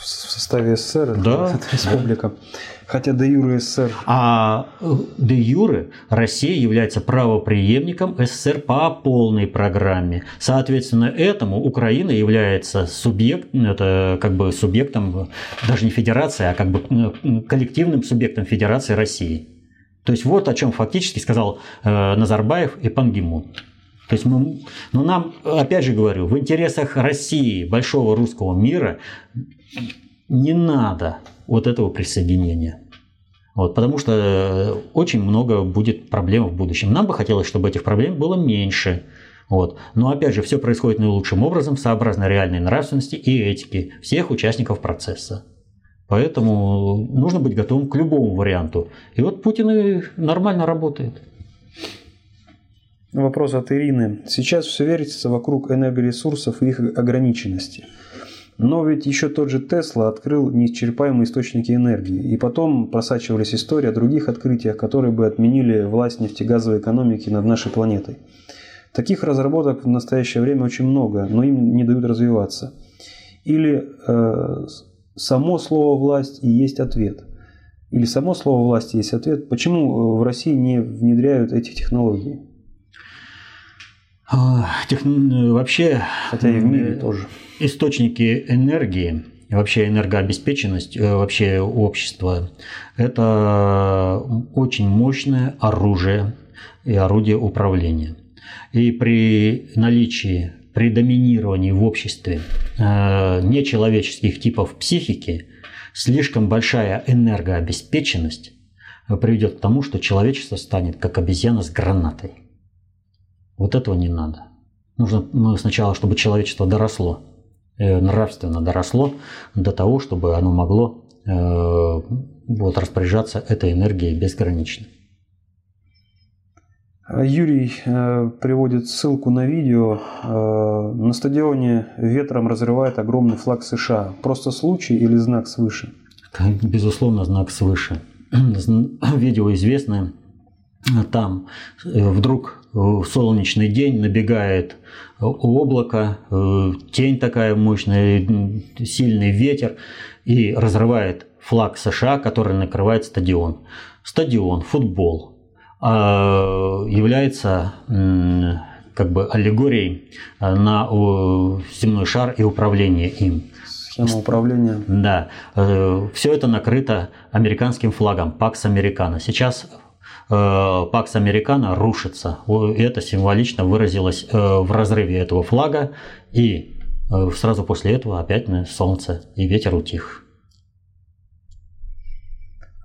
в составе СССР, да. это республика. Хотя де юре СССР. А э, де юре Россия является правоприемником СССР по полной программе. Соответственно, этому Украина является субъект, это как бы субъектом, даже не федерации, а как бы э, коллективным субъектом Федерации России. То есть вот о чем фактически сказал э, Назарбаев и Пангимун. То есть мы, но нам, опять же говорю, в интересах России, большого русского мира, не надо вот этого присоединения. Вот, потому что очень много будет проблем в будущем. Нам бы хотелось, чтобы этих проблем было меньше. Вот. Но опять же, все происходит наилучшим образом, сообразно реальной нравственности и этики всех участников процесса. Поэтому нужно быть готовым к любому варианту. И вот Путин и нормально работает. Вопрос от Ирины. Сейчас все вертится вокруг энергоресурсов и их ограниченности. Но ведь еще тот же Тесла открыл неисчерпаемые источники энергии, и потом просачивались истории о других открытиях, которые бы отменили власть нефтегазовой экономики над нашей планетой. Таких разработок в настоящее время очень много, но им не дают развиваться. Или э, само слово «власть» и есть ответ. Или само слово «власть» и есть ответ. Почему в России не внедряют эти технологии? Тех... Вообще... Хотя и в мире тоже. Источники энергии, вообще энергообеспеченность э, вообще общества – это очень мощное оружие и орудие управления. И при наличии, при доминировании в обществе э, нечеловеческих типов психики слишком большая энергообеспеченность приведет к тому, что человечество станет как обезьяна с гранатой. Вот этого не надо. Нужно ну, сначала, чтобы человечество доросло, э, нравственно доросло до того, чтобы оно могло э, вот, распоряжаться этой энергией безгранично. Юрий э, приводит ссылку на видео. Э, на стадионе ветром разрывает огромный флаг США. Просто случай или знак свыше? Безусловно, знак свыше. Видео известное. Там э, вдруг в солнечный день набегает облако, э, тень такая мощная, сильный ветер и разрывает флаг США, который накрывает стадион. Стадион, футбол а, является как бы аллегорией на земной шар и управление им. Схема управления. Да. Э, Все это накрыто американским флагом, Пакс Американо. Сейчас Э, Пакс Американо рушится. Это символично выразилось э, в разрыве этого флага. И э, сразу после этого опять солнце и ветер утих.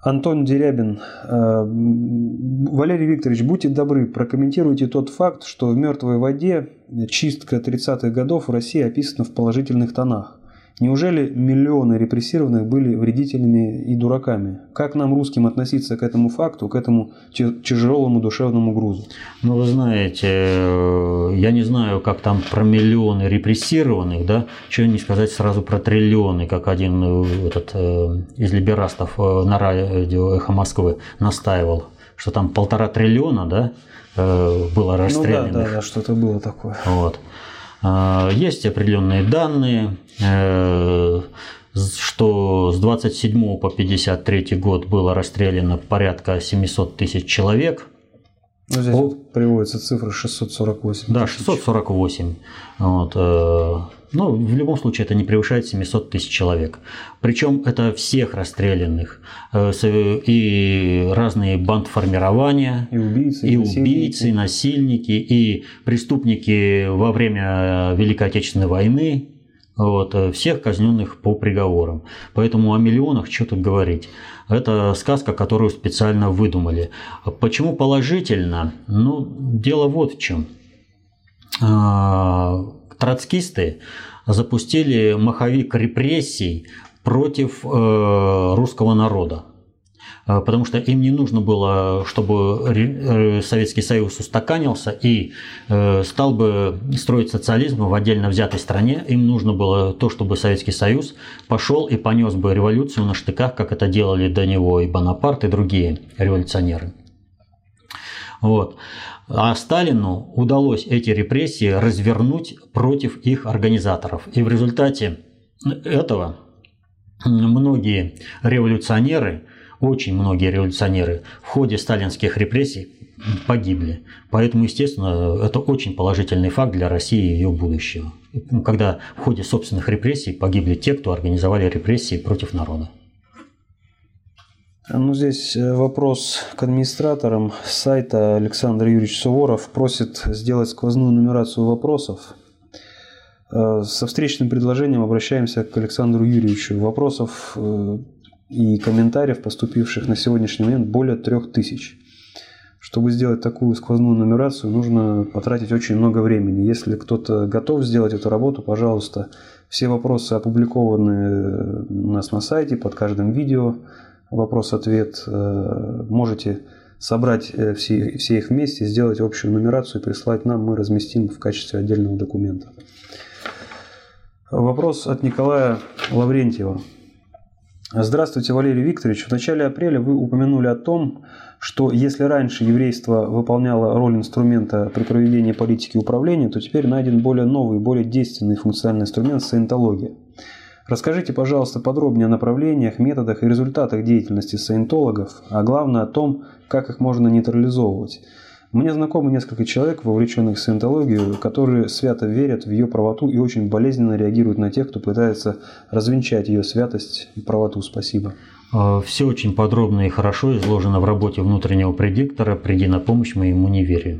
Антон Дерябин. Валерий Викторович, будьте добры, прокомментируйте тот факт, что в «Мертвой воде» чистка 30-х годов в России описана в положительных тонах. Неужели миллионы репрессированных были вредителями и дураками? Как нам, русским, относиться к этому факту, к этому тяжелому душевному грузу? Ну, вы знаете, э, я не знаю, как там про миллионы репрессированных, да, чего не сказать сразу про триллионы, как один э, этот, э, из либерастов на радио «Эхо Москвы» настаивал, что там полтора триллиона, да, было расстрелянных. Ну да, да, да, что-то было такое. Вот. А, есть определенные данные, э, что с 27 по 53 год было расстреляно порядка 700 тысяч человек. Ну, здесь О, приводится цифра 648. Да, 648. Вот. Э, ну, в любом случае, это не превышает 700 тысяч человек. Причем это всех расстрелянных. Э, и разные бандформирования. И убийцы, и, убийцы, насильники, и преступники во время Великой Отечественной войны. Вот, э, всех казненных по приговорам. Поэтому о миллионах что тут говорить. Это сказка, которую специально выдумали. Почему положительно? Ну, дело вот в чем. А, троцкисты запустили маховик репрессий против э, русского народа. Э, потому что им не нужно было, чтобы э, Советский Союз устаканился и стал бы строить социализм в отдельно взятой стране. Им нужно было то, чтобы Советский Союз пошел и понес бы революцию на штыках, как это делали до него и Бонапарт, и другие революционеры. Вот. А Сталину удалось эти репрессии развернуть против их организаторов. И в результате этого многие революционеры, очень многие революционеры в ходе сталинских репрессий погибли. Поэтому, естественно, это очень положительный факт для России и ее будущего. Когда в ходе собственных репрессий погибли те, кто организовали репрессии против народа. Ну, здесь э, вопрос к администраторам сайта. Александр Юрьевич Суворов просит сделать сквозную нумерацию вопросов. Э, со встречным предложением обращаемся к Александру Юрьевичу. Вопросов э, и комментариев, поступивших на сегодняшний момент, более трех тысяч. Чтобы сделать такую сквозную нумерацию, нужно потратить очень много времени. Если кто-то готов сделать эту работу, пожалуйста, все вопросы опубликованы у нас на сайте под каждым видео вопрос-ответ. Э, можете собрать э, все, все их вместе, сделать общую нумерацию и прислать нам, мы разместим в качестве отдельного документа. Вопрос от Николая Лаврентьева. Здравствуйте, Валерий Викторович. В начале апреля вы упомянули о том, что если раньше еврейство выполняло роль инструмента при проведении политики управления, то теперь найден более новый, более действенный функциональный инструмент – саентология. Расскажите, пожалуйста, подробнее о направлениях, методах и результатах деятельности саентологов, а главное о том, как их можно нейтрализовывать. Мне знакомы несколько человек, вовлеченных в саентологию, которые свято верят в ее правоту и очень болезненно реагируют на тех, кто пытается развенчать ее святость и правоту. Спасибо. А, Все очень подробно и хорошо изложено в работе внутреннего предиктора «Приди на помощь моему неверию».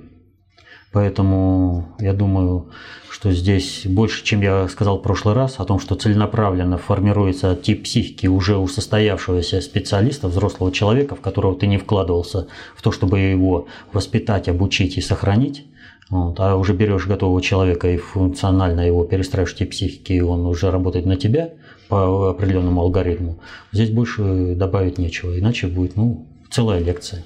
Поэтому я думаю, что здесь больше, чем я сказал в прошлый раз, о том, что целенаправленно формируется тип психики уже у состоявшегося специалиста, взрослого человека, в которого ты не вкладывался в то, чтобы его воспитать, обучить и сохранить, вот, а уже берешь готового человека и функционально его перестраиваешь тип психики, и он уже работает на тебя по определенному алгоритму, здесь больше добавить нечего, иначе будет ну, целая лекция.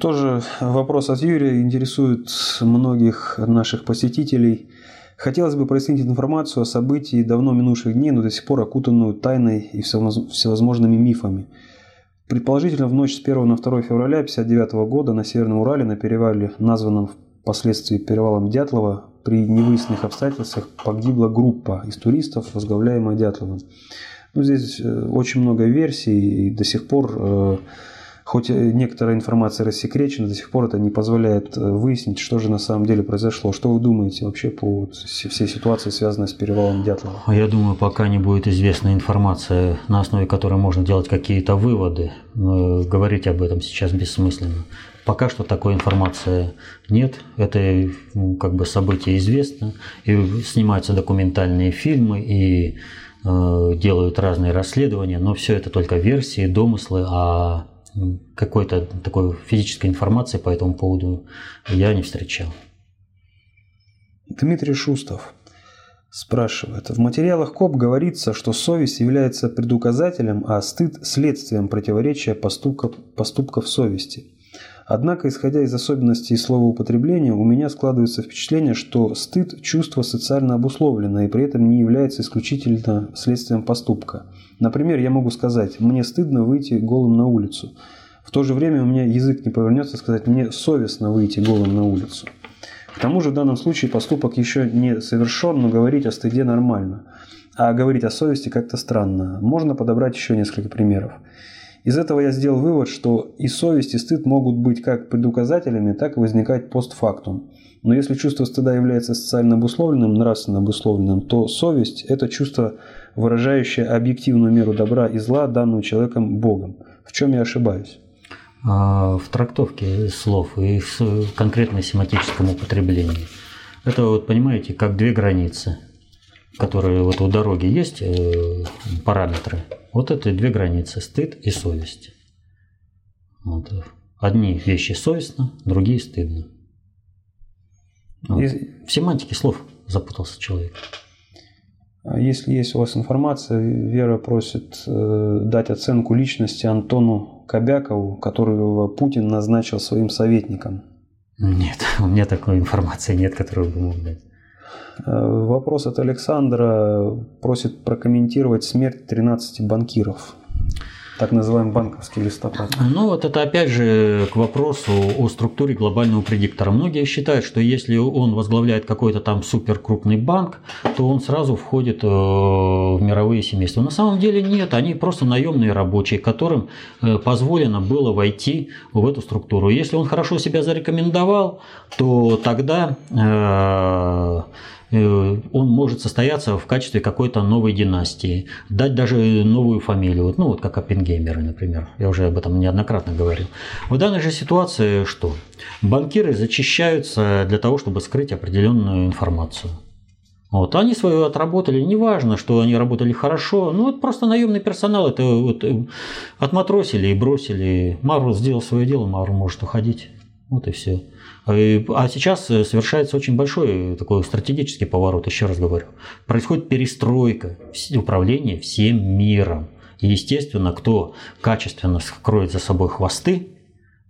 Тоже вопрос от Юрия интересует многих наших посетителей. Хотелось бы прояснить информацию о событии давно минувших дней, но до сих пор окутанную тайной и всевозможными мифами. Предположительно, в ночь с 1 на 2 февраля 1959 года на Северном Урале на перевале, названном впоследствии перевалом Дятлова, при невыясненных обстоятельствах погибла группа из туристов, возглавляемая Дятловым. Ну, здесь э, очень много версий, и до сих пор э, Хоть некоторая информация рассекречена, до сих пор это не позволяет э, выяснить, что же на самом деле произошло. Что вы думаете вообще по всей ситуации, связанной с перевалом Дятлова? А я думаю, пока не будет известна информация, на основе которой можно делать какие-то выводы, говорить об этом сейчас бессмысленно. Пока что такой информации нет. Это как бы событие известно. И снимаются документальные фильмы, и э, делают разные расследования, но все это только версии, домыслы, а какой-то такой физической информации по этому поводу я не встречал. Дмитрий Шустов спрашивает. В материалах КОП говорится, что совесть является предуказателем, а стыд – следствием противоречия поступков, поступков совести. Однако, исходя из особенностей слова употребления, у меня складывается впечатление, что стыд – чувство социально обусловленное и при этом не является исключительно следствием поступка. Например, я могу сказать «мне стыдно выйти голым на улицу». В то же время у меня язык не повернется сказать «мне совестно выйти голым на улицу». К тому же в данном случае поступок еще не совершен, но говорить о стыде нормально. А говорить о совести как-то странно. Можно подобрать еще несколько примеров. Из этого я сделал вывод, что и совесть, и стыд могут быть как предуказателями, так и возникать постфактум. Но если чувство стыда является социально обусловленным, нравственно обусловленным, то совесть – это чувство, выражающее объективную меру добра и зла, данную человеком Богом. В чем я ошибаюсь? А, в трактовке слов и в конкретно семантическом употреблении. Это, вот понимаете, как две границы, которые вот у дороги есть э, параметры – вот это две границы – стыд и совесть. Вот. Одни вещи совестно, другие стыдно. Вот. И... В семантике слов запутался человек. А если есть у вас информация, Вера просит э, дать оценку личности Антону Кобякову, которого Путин назначил своим советником. Нет, у меня такой информации нет, которую бы мог дать. Э, вопрос от Александра просит прокомментировать смерть 13 банкиров. Так называемый банковский листопад? Ну, вот это опять же к вопросу о структуре глобального предиктора. Многие считают, что если он возглавляет какой-то там супер крупный банк, то он сразу входит э, в мировые семейства. На самом деле нет, они просто наемные рабочие, которым э, позволено было войти в эту структуру. Если он хорошо себя зарекомендовал, то тогда э, он может состояться в качестве какой-то новой династии, дать даже новую фамилию, ну вот как Оппенгеймеры, например, я уже об этом неоднократно говорил. В данной же ситуации что? Банкиры зачищаются для того, чтобы скрыть определенную информацию. Вот, они свою отработали, неважно, что они работали хорошо, ну вот просто наемный персонал это вот э, отматросили и бросили. Марвел сделал свое дело, Марвел может уходить. Вот и все. А сейчас э, совершается очень большой такой стратегический поворот, еще раз говорю. Происходит перестройка управления всем миром. И, естественно, кто качественно скроет за собой хвосты,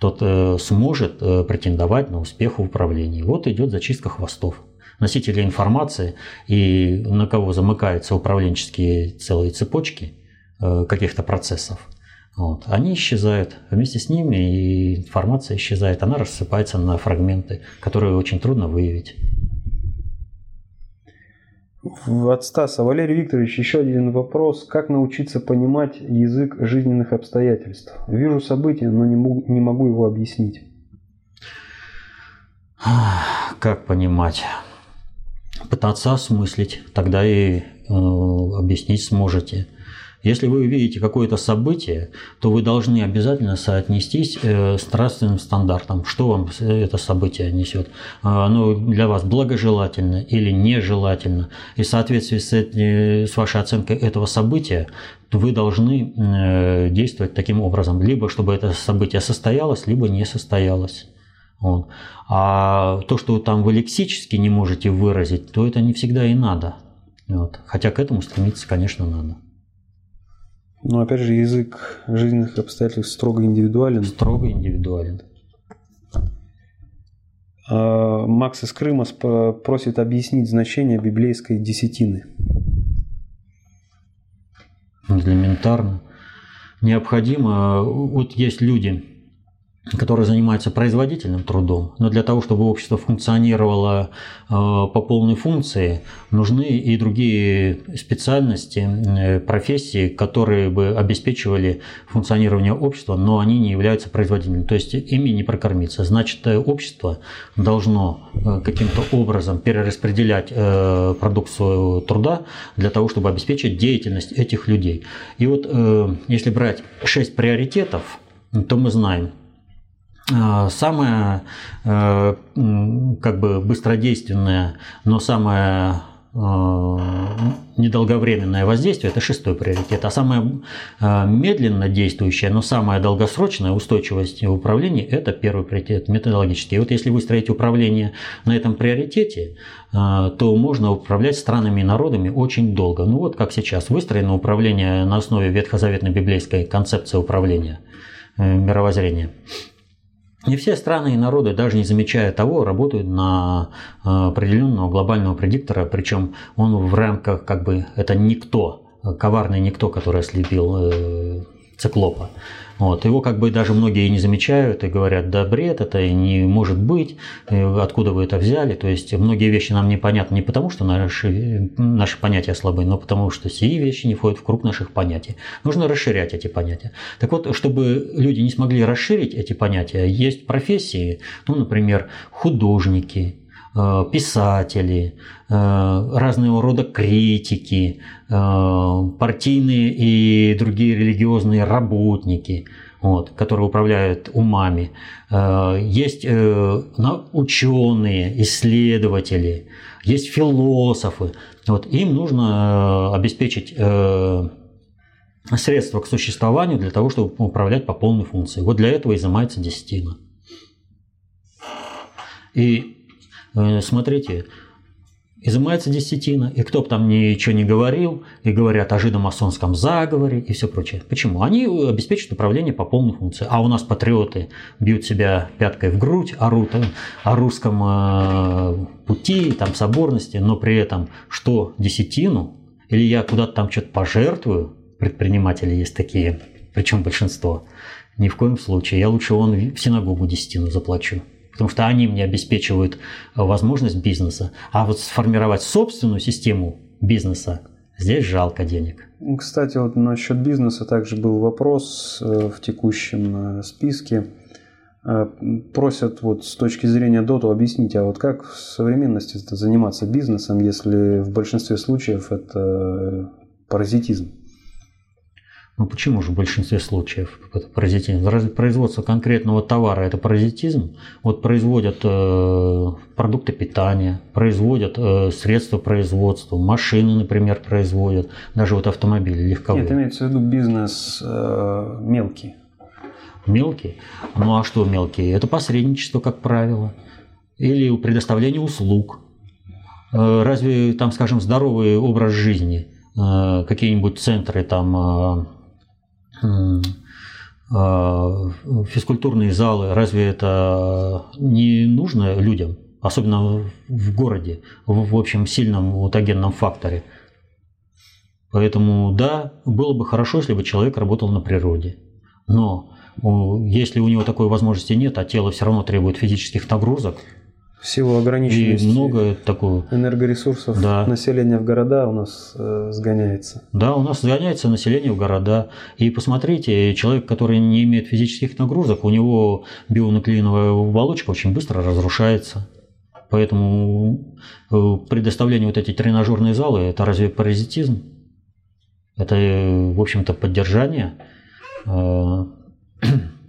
тот э, сможет э, претендовать на успех в управлении. Вот идет зачистка хвостов носителей информации и на кого замыкаются управленческие целые цепочки каких-то процессов – вот. Они исчезают. Вместе с ними и информация исчезает. Она рассыпается на фрагменты, которые очень трудно выявить. От Стаса. Валерий Викторович, еще один вопрос. Как научиться понимать язык жизненных обстоятельств? Вижу события, но не могу, не могу его объяснить. Как понимать? Пытаться осмыслить, тогда и э, объяснить сможете. Если вы увидите какое-то событие, то вы должны обязательно соотнестись э, с нравственным стандартом. Что вам это событие несет? А, оно для вас благожелательно или нежелательно? И в соответствии с, с вашей оценкой этого события вы должны э, действовать таким образом. Либо чтобы это событие состоялось, либо не состоялось. Вот. А то, что там вы лексически не можете выразить, то это не всегда и надо. Вот. Хотя к этому стремиться, конечно, надо. Но опять же, язык жизненных обстоятельств строго индивидуален. Строго индивидуален. А, Макс из Крыма просит объяснить значение библейской десятины. Элементарно. Необходимо, вот есть люди, которые занимаются производительным трудом, но для того, чтобы общество функционировало э, по полной функции, нужны и другие специальности, э, профессии, которые бы обеспечивали функционирование общества, но они не являются производительными, то есть ими не прокормиться. Значит, э, общество должно каким-то образом перераспределять продукцию труда для того, чтобы обеспечить деятельность этих людей. И вот если брать шесть приоритетов, то мы знаем, самое э, как бы быстродейственное, но самое э, недолговременное воздействие – это шестой приоритет. А самое э, медленно действующее, но самое долгосрочное устойчивость в управлении – это первый приоритет, методологический. И вот если выстроить управление на этом приоритете, то можно управлять странами и народами очень долго. Ну вот как сейчас выстроено управление на основе ветхозаветной библейской концепции управления, мировоззрения. И все страны и народы, даже не замечая того, работают на э, определенного глобального предиктора, причем он в рамках, как бы, это никто, коварный никто, который ослепил э, циклопа. Вот. Его как бы даже многие не замечают и говорят, да бред, это не может быть, откуда вы это взяли. То есть многие вещи нам непонятны не потому, что наши, наши понятия слабы, но потому что сии вещи не входят в круг наших понятий. Нужно расширять эти понятия. Так вот, чтобы люди не смогли расширить эти понятия, есть профессии, ну, например, художники, писатели, э, разного рода критики, э, партийные и другие религиозные работники, вот, которые управляют умами. Есть ученые, исследователи, есть философы. Вот, им нужно обеспечить средства к существованию для того, чтобы управлять по полной функции. Вот для этого изымается десятина. И Э, смотрите, изымается десятина, и кто бы там ничего не говорил, и говорят о жидомасонском заговоре и все прочее. Почему? Они обеспечивают управление по полной функции. А у нас патриоты бьют себя пяткой в грудь, орут о русском э, пути, там, соборности, но при этом что, десятину? Или я куда-то там что-то пожертвую? Предприниматели есть такие причем большинство. Ни в коем случае. Я лучше он в синагогу десятину заплачу. Потому что они мне обеспечивают возможность бизнеса. А вот сформировать собственную систему бизнеса, здесь жалко денег. Кстати, вот насчет бизнеса также был вопрос э, в текущем э, списке. Э, просят вот с точки зрения доту объяснить, а вот как в современности заниматься бизнесом, если в большинстве случаев это паразитизм? Ну почему же в большинстве случаев это паразитизм? Производство конкретного товара – это паразитизм. Вот производят э, продукты питания, производят э, средства производства, машины, например, производят, даже вот автомобили легковые. Нет, имеется в виду бизнес э, мелкий. Мелкий? Ну а что мелкий? Это посредничество, как правило. Или предоставление услуг. Э, разве там, скажем, здоровый образ жизни, э, какие-нибудь центры там э, физкультурные залы, разве это не нужно людям, особенно в городе, в, общем сильном мутагенном факторе? Поэтому да, было бы хорошо, если бы человек работал на природе. Но если у него такой возможности нет, а тело все равно требует физических нагрузок, в силу ограниченности и много такого энергоресурсов да. населения в города у нас э, сгоняется. Да, у нас сгоняется население в города. И посмотрите, человек, который не имеет физических нагрузок, у него бионуклеиновая оболочка очень быстро разрушается. Поэтому э, предоставление вот эти тренажерные залы – это разве паразитизм? Это, э, в общем-то, поддержание Э,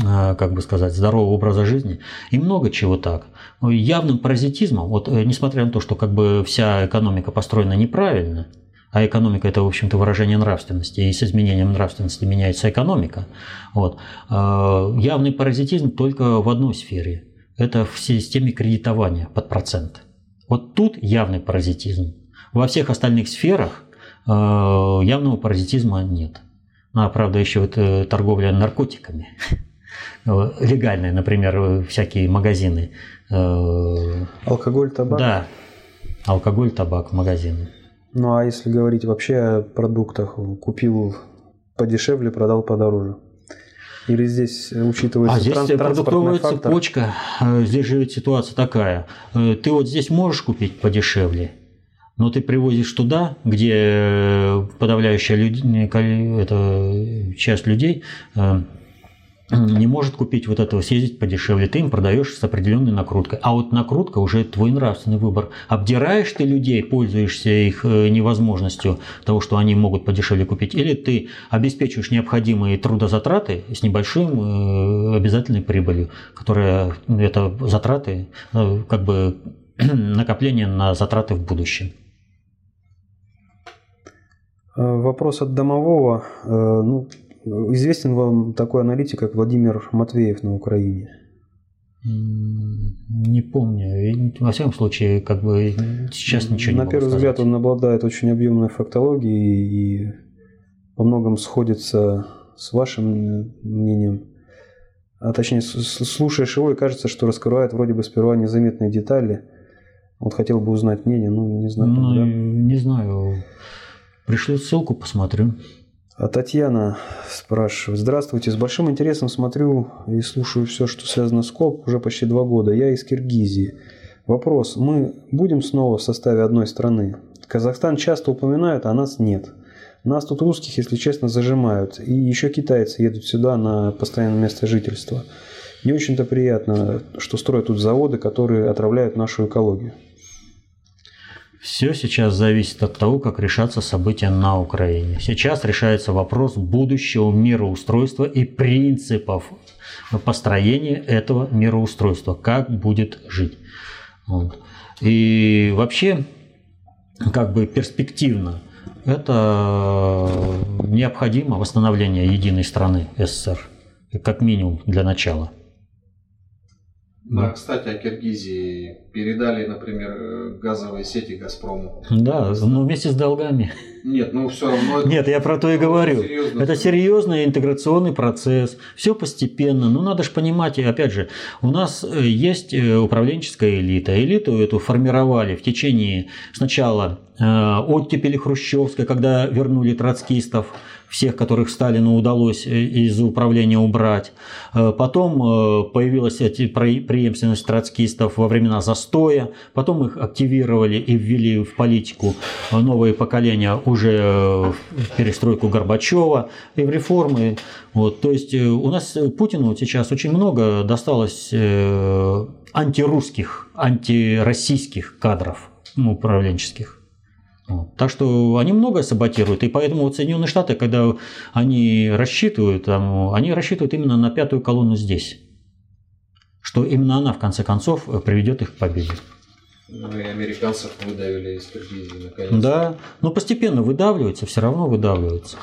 как бы сказать, здорового образа жизни и много чего так. Явным паразитизмом, вот э, несмотря на то, что как бы вся экономика построена неправильно, а экономика это, в общем-то, выражение нравственности, и с изменением нравственности меняется экономика, вот, э, явный паразитизм только в одной сфере – это в системе кредитования под процент. Вот тут явный паразитизм. Во всех остальных сферах явного паразитизма нет. Ну, а правда, еще вот торговля наркотиками. Э, легальные, например, всякие магазины. Э, Алкоголь, табак? Да, алкоголь, табак, магазины. Ну а если говорить вообще о продуктах, купил подешевле, продал подороже? Или здесь учитывается а здесь транс- продуктовая фактор? цепочка. Э, здесь же ситуация такая. Ты вот здесь можешь купить подешевле, но ты привозишь туда, где подавляющая люд... это часть людей не может купить вот этого, съездить подешевле, ты им продаешь с определенной накруткой. А вот накрутка уже твой нравственный выбор. Обдираешь ты людей, пользуешься их э, невозможностью того, что они могут подешевле купить, или ты обеспечиваешь необходимые трудозатраты с небольшим э, обязательной прибылью, которая это затраты, э, как бы накопление на затраты в будущем. Вопрос от домового. Ну, Известен вам такой аналитик, как Владимир Матвеев на Украине? Не помню. Во всяком случае, как бы сейчас ничего не На первый сказать. взгляд он обладает очень объемной фактологией и по многом сходится с вашим мнением. А точнее, слушаешь его и кажется, что раскрывает вроде бы сперва незаметные детали. Вот хотел бы узнать мнение, ну не знаю. Ну, да? Не знаю. Пришлю ссылку, посмотрю. А Татьяна спрашивает. Здравствуйте, с большим интересом смотрю и слушаю все, что связано с КОП уже почти два года. Я из Киргизии. Вопрос. Мы будем снова в составе одной страны? Казахстан часто упоминают, а нас нет. Нас тут русских, если честно, зажимают. И еще китайцы едут сюда на постоянное место жительства. Не очень-то приятно, что строят тут заводы, которые отравляют нашу экологию. Все сейчас зависит от того, как решатся события на Украине. Сейчас решается вопрос будущего мироустройства и принципов построения этого мироустройства, как будет жить. Вот. И вообще, как бы перспективно, это необходимо восстановление единой страны СССР, как минимум для начала. Да, кстати, о Киргизии передали, например, э, газовые сети Газпрому. Да, но вместе с долгами. Нет, ну все равно. Это, Нет, я про то и говорю. Серьезно. Это серьезный интеграционный процесс. Все постепенно. Ну, надо же понимать, опять же, у нас э, есть э, управленческая элита. Элиту эту формировали в течение сначала оттепели хрущевской, когда вернули троцкистов всех, которых Сталину удалось э, из управления убрать. Э, потом э, появилась преемственность троцкистов во времена застоя. Потом их активировали и ввели в политику новые поколения уже в перестройку Горбачева и в реформы. Вот, то есть у нас Путину сейчас очень много досталось антирусских, антироссийских кадров ну, управленческих. Так что они многое саботируют, и поэтому вот Соединенные Штаты, когда они рассчитывают, они рассчитывают именно на пятую колонну здесь, что именно она в конце концов приведет их к победе. Ну и американцев выдавили из Киргизии наконец. Да, но постепенно выдавливается, все равно выдавливается.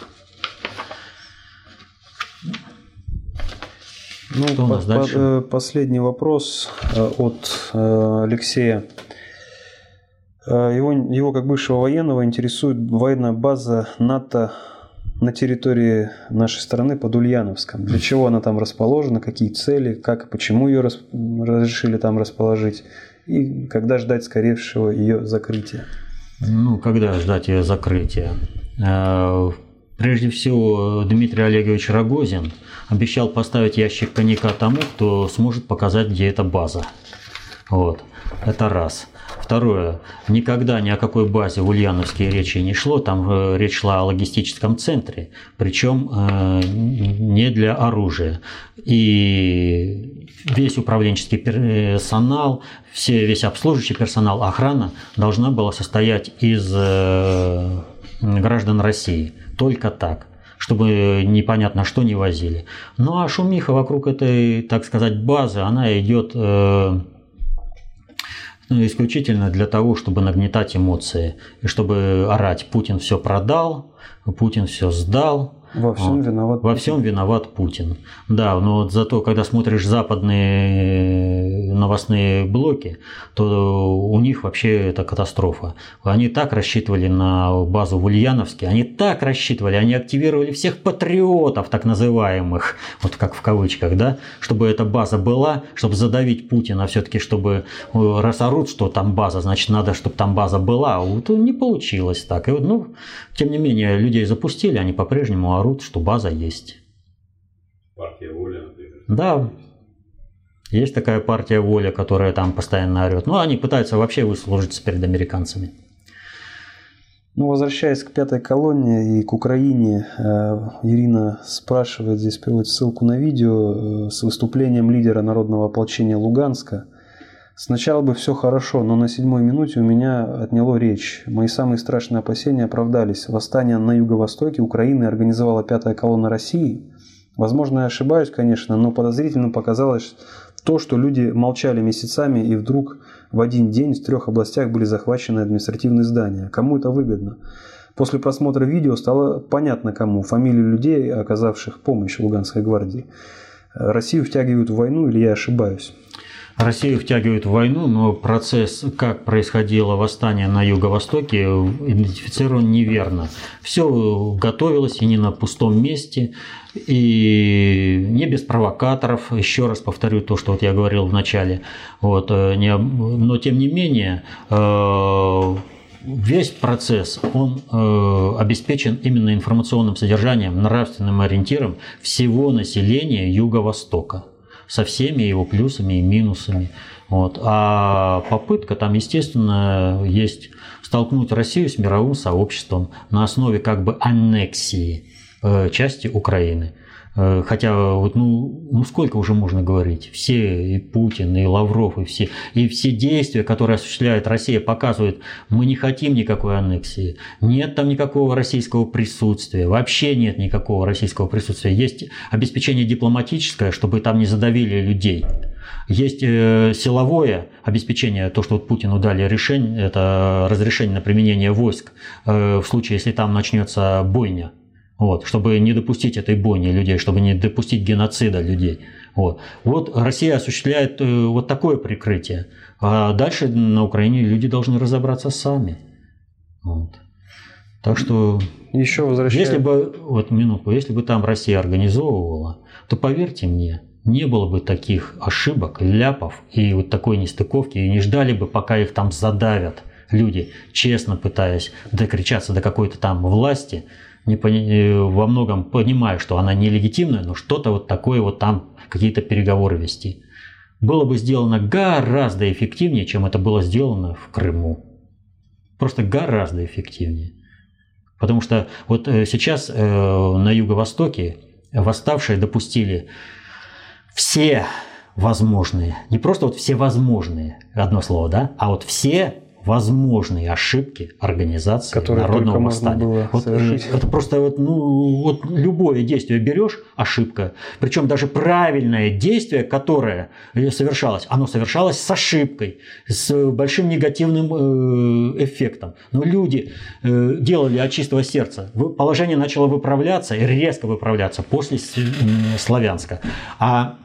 Ну, Что у нас по, дальше? По, э, последний вопрос э, от э, Алексея. Э, его, его как бывшего военного интересует военная база НАТО на территории нашей страны под Ульяновском. Для чего она там расположена, какие цели, как и почему ее рас, разрешили там расположить и когда ждать скорейшего ее закрытия. Ну, когда ждать ее закрытия? Э, прежде всего, Дмитрий Олегович Рогозин обещал поставить ящик коньяка тому, кто сможет показать, где эта база. Вот. Это раз. Второе. Никогда ни о какой базе в Ульяновске речи не шло. Там э, речь шла о логистическом центре. Причем э, не для оружия. И весь управленческий персонал, все, весь обслуживающий персонал, охрана должна была состоять из э, граждан России. Только так чтобы непонятно что не возили. Ну а шумиха вокруг этой, так сказать, базы, она идет ну, исключительно для того, чтобы нагнетать эмоции и чтобы орать «Путин все продал», «Путин все сдал», во всем вот. виноват. Во всем виноват Путин. Да, но вот зато, когда смотришь западные новостные блоки, то у них вообще это катастрофа. Они так рассчитывали на базу в Ульяновске, они так рассчитывали, они активировали всех патриотов, так называемых, вот как в кавычках, да, чтобы эта база была, чтобы задавить Путина, все-таки, чтобы э, раз орут, что там база, значит, надо, чтобы там база была. Вот не получилось так. И вот, ну, тем не менее, людей запустили, они по-прежнему орут, что база есть. Партия воля, например. Да. Есть такая партия воля, которая там постоянно орет. Ну, они пытаются вообще выслужиться перед американцами. Ну, возвращаясь к пятой колонне и к Украине, э, Ирина спрашивает, здесь приводит ссылку на видео э, с выступлением лидера народного ополчения Луганска – Сначала бы все хорошо, но на седьмой минуте у меня отняло речь. Мои самые страшные опасения оправдались. Восстание на юго-востоке Украины организовала пятая колонна России. Возможно, я ошибаюсь, конечно, но подозрительно показалось то, что люди молчали месяцами и вдруг в один день в трех областях были захвачены административные здания. Кому это выгодно? После просмотра видео стало понятно кому. Фамилии людей, оказавших помощь Луганской гвардии. Россию втягивают в войну или я ошибаюсь? Россию втягивают в войну, но процесс, как происходило восстание на Юго-Востоке, идентифицирован неверно. Все готовилось и не на пустом месте, и не без провокаторов. Еще раз повторю то, что вот я говорил в начале. Вот, э, не, но тем не менее, э, весь процесс, он э, обеспечен именно информационным содержанием, нравственным ориентиром всего населения Юго-Востока со всеми его плюсами и минусами. Вот. А попытка там, естественно, есть столкнуть Россию с мировым сообществом на основе как бы аннексии э, части Украины. Э, хотя, вот, ну, ну сколько уже можно говорить? Все, и Путин, и Лавров, и все, и все действия, которые осуществляет Россия, показывают, мы не хотим никакой аннексии. Нет там никакого российского присутствия. Вообще нет никакого российского присутствия. Есть обеспечение дипломатическое, чтобы там не задавили людей. Есть э, силовое обеспечение, то, что вот Путину дали решение, это разрешение на применение войск э, в случае, если там начнется бойня вот, чтобы не допустить этой бойни людей, чтобы не допустить геноцида людей. Вот, вот Россия осуществляет э, вот такое прикрытие. А дальше на Украине люди должны разобраться сами. Вот. Так что, еще возвращаясь... если бы, вот минутку, если бы там Россия организовывала, то поверьте мне, не было бы таких ошибок, ляпов и вот такой нестыковки, и не ждали бы, пока их там задавят люди, честно пытаясь докричаться до какой-то там власти, не во многом понимая, что она нелегитимная, но что-то вот такое вот там, какие-то переговоры вести. Было бы сделано гораздо эффективнее, чем это было сделано в Крыму. Просто гораздо эффективнее. Потому что вот э, сейчас э, на юго-востоке восставшие допустили все возможные, не просто вот все возможные, одно слово, да, а вот все возможные ошибки организации Которые народного восстания. Вот, это просто вот, ну, вот любое действие берешь, ошибка. Причем даже правильное действие, которое совершалось, оно совершалось с ошибкой, с большим негативным э, эффектом. Но люди э, делали от чистого сердца. Положение начало выправляться, резко выправляться после Славянска. А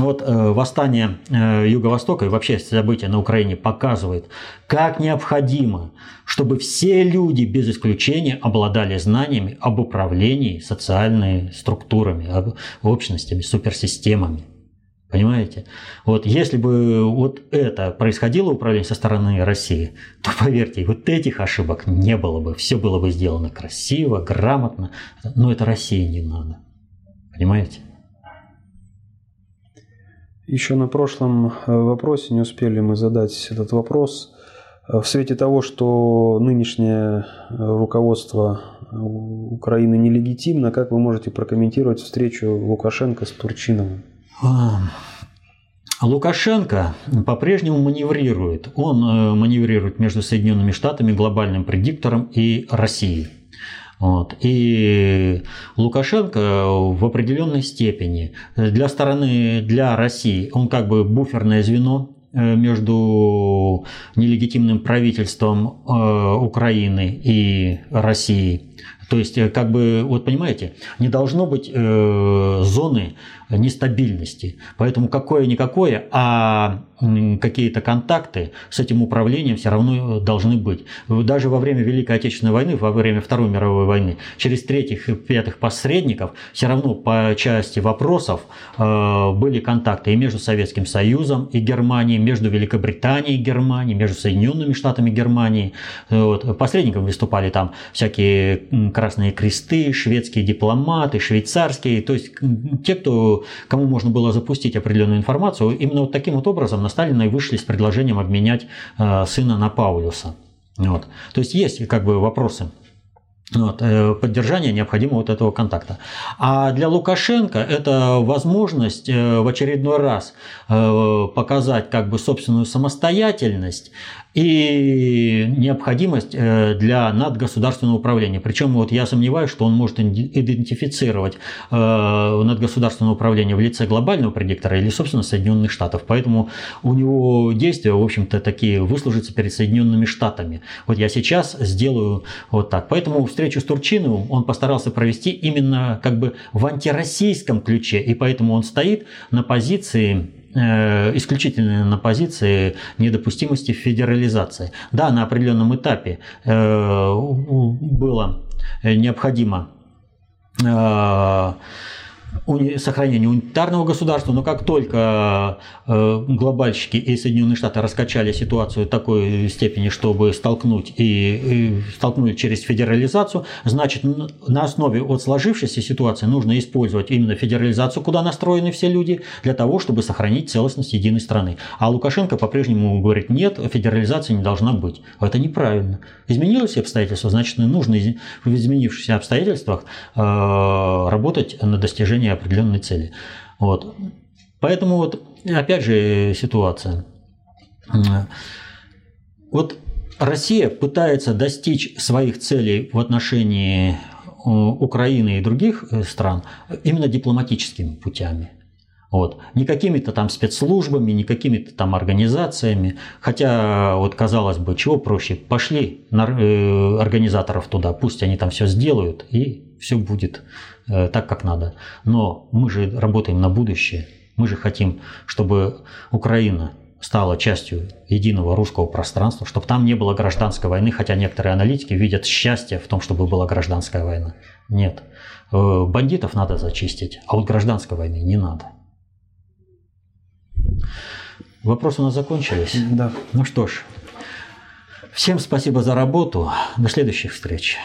вот э, восстание э, Юго-Востока и вообще события на Украине показывает, как необходимо, чтобы все люди без исключения обладали знаниями об управлении социальными структурами, об общностями, суперсистемами. Понимаете? Вот если бы вот это происходило управление со стороны России, то поверьте, вот этих ошибок не было бы. Все было бы сделано красиво, грамотно. Но это России не надо. Понимаете? Еще на прошлом э, вопросе не успели мы задать этот вопрос. Э, в свете того, что нынешнее э, руководство Украины нелегитимно, как вы можете прокомментировать встречу Лукашенко с Турчиновым? Лукашенко по-прежнему маневрирует. Он маневрирует между Соединенными Штатами, глобальным предиктором и Россией. Вот. И Лукашенко в определенной степени для стороны, для России, он как бы буферное звено э, между нелегитимным правительством э, Украины и Россией. То есть, э, как бы, вот понимаете, не должно быть э, зоны нестабильности. Поэтому какое-никакое, а какие-то контакты с этим управлением все равно должны быть. Даже во время Великой Отечественной войны, во время Второй мировой войны, через третьих и пятых посредников все равно по части вопросов э, были контакты и между Советским Союзом и Германией, между Великобританией и Германией, между Соединенными Штатами и Германией. Вот. Посредником выступали там всякие красные кресты, шведские дипломаты, швейцарские, то есть те, кто, кому можно было запустить определенную информацию, именно вот таким вот образом на Сталина и вышли с предложением обменять э, сына на Паулюса. Вот. То есть есть как бы вопросы вот, э, поддержания необходимого вот этого контакта. А для Лукашенко это возможность э, в очередной раз показать как бы собственную самостоятельность и необходимость э, для надгосударственного управления. Причем вот я сомневаюсь, что он может идентифицировать э, надгосударственное управление в лице глобального предиктора или, собственно, Соединенных Штатов. Поэтому у него действия, в общем-то, такие выслужатся перед Соединенными Штатами. Вот я сейчас сделаю вот так. Поэтому встречу с Турчиновым он постарался провести именно как бы в антироссийском ключе. И поэтому он стоит на позиции исключительно на позиции недопустимости федерализации. Да, на определенном этапе э, было необходимо э, сохранения унитарного государства, но как только э, глобальщики и Соединенные Штаты раскачали ситуацию такой степени, чтобы столкнуть и, и столкнуть через федерализацию, значит на основе от сложившейся ситуации нужно использовать именно федерализацию, куда настроены все люди, для того, чтобы сохранить целостность единой страны. А Лукашенко по-прежнему говорит, нет, федерализации не должна быть. Это неправильно. Изменились обстоятельства, значит нужно в изменившихся обстоятельствах э, работать на достижение достижения определенной цели. Вот. Поэтому вот, опять же, ситуация. Вот Россия пытается достичь своих целей в отношении э, Украины и других э, стран именно дипломатическими путями. Вот. Не какими-то там спецслужбами, не какими-то там организациями. Хотя, вот казалось бы, чего проще, пошли на, э, организаторов туда, пусть они там все сделают, и все будет Э, так, как надо. Но мы же работаем на будущее. Мы же хотим, чтобы Украина стала частью единого русского пространства, чтобы там не было гражданской войны, хотя некоторые аналитики видят счастье в том, чтобы была гражданская война. Нет. Э, бандитов надо зачистить, а вот гражданской войны не надо. Вопросы у нас закончились? Да. Ну что ж, всем спасибо за работу. До следующих встреч.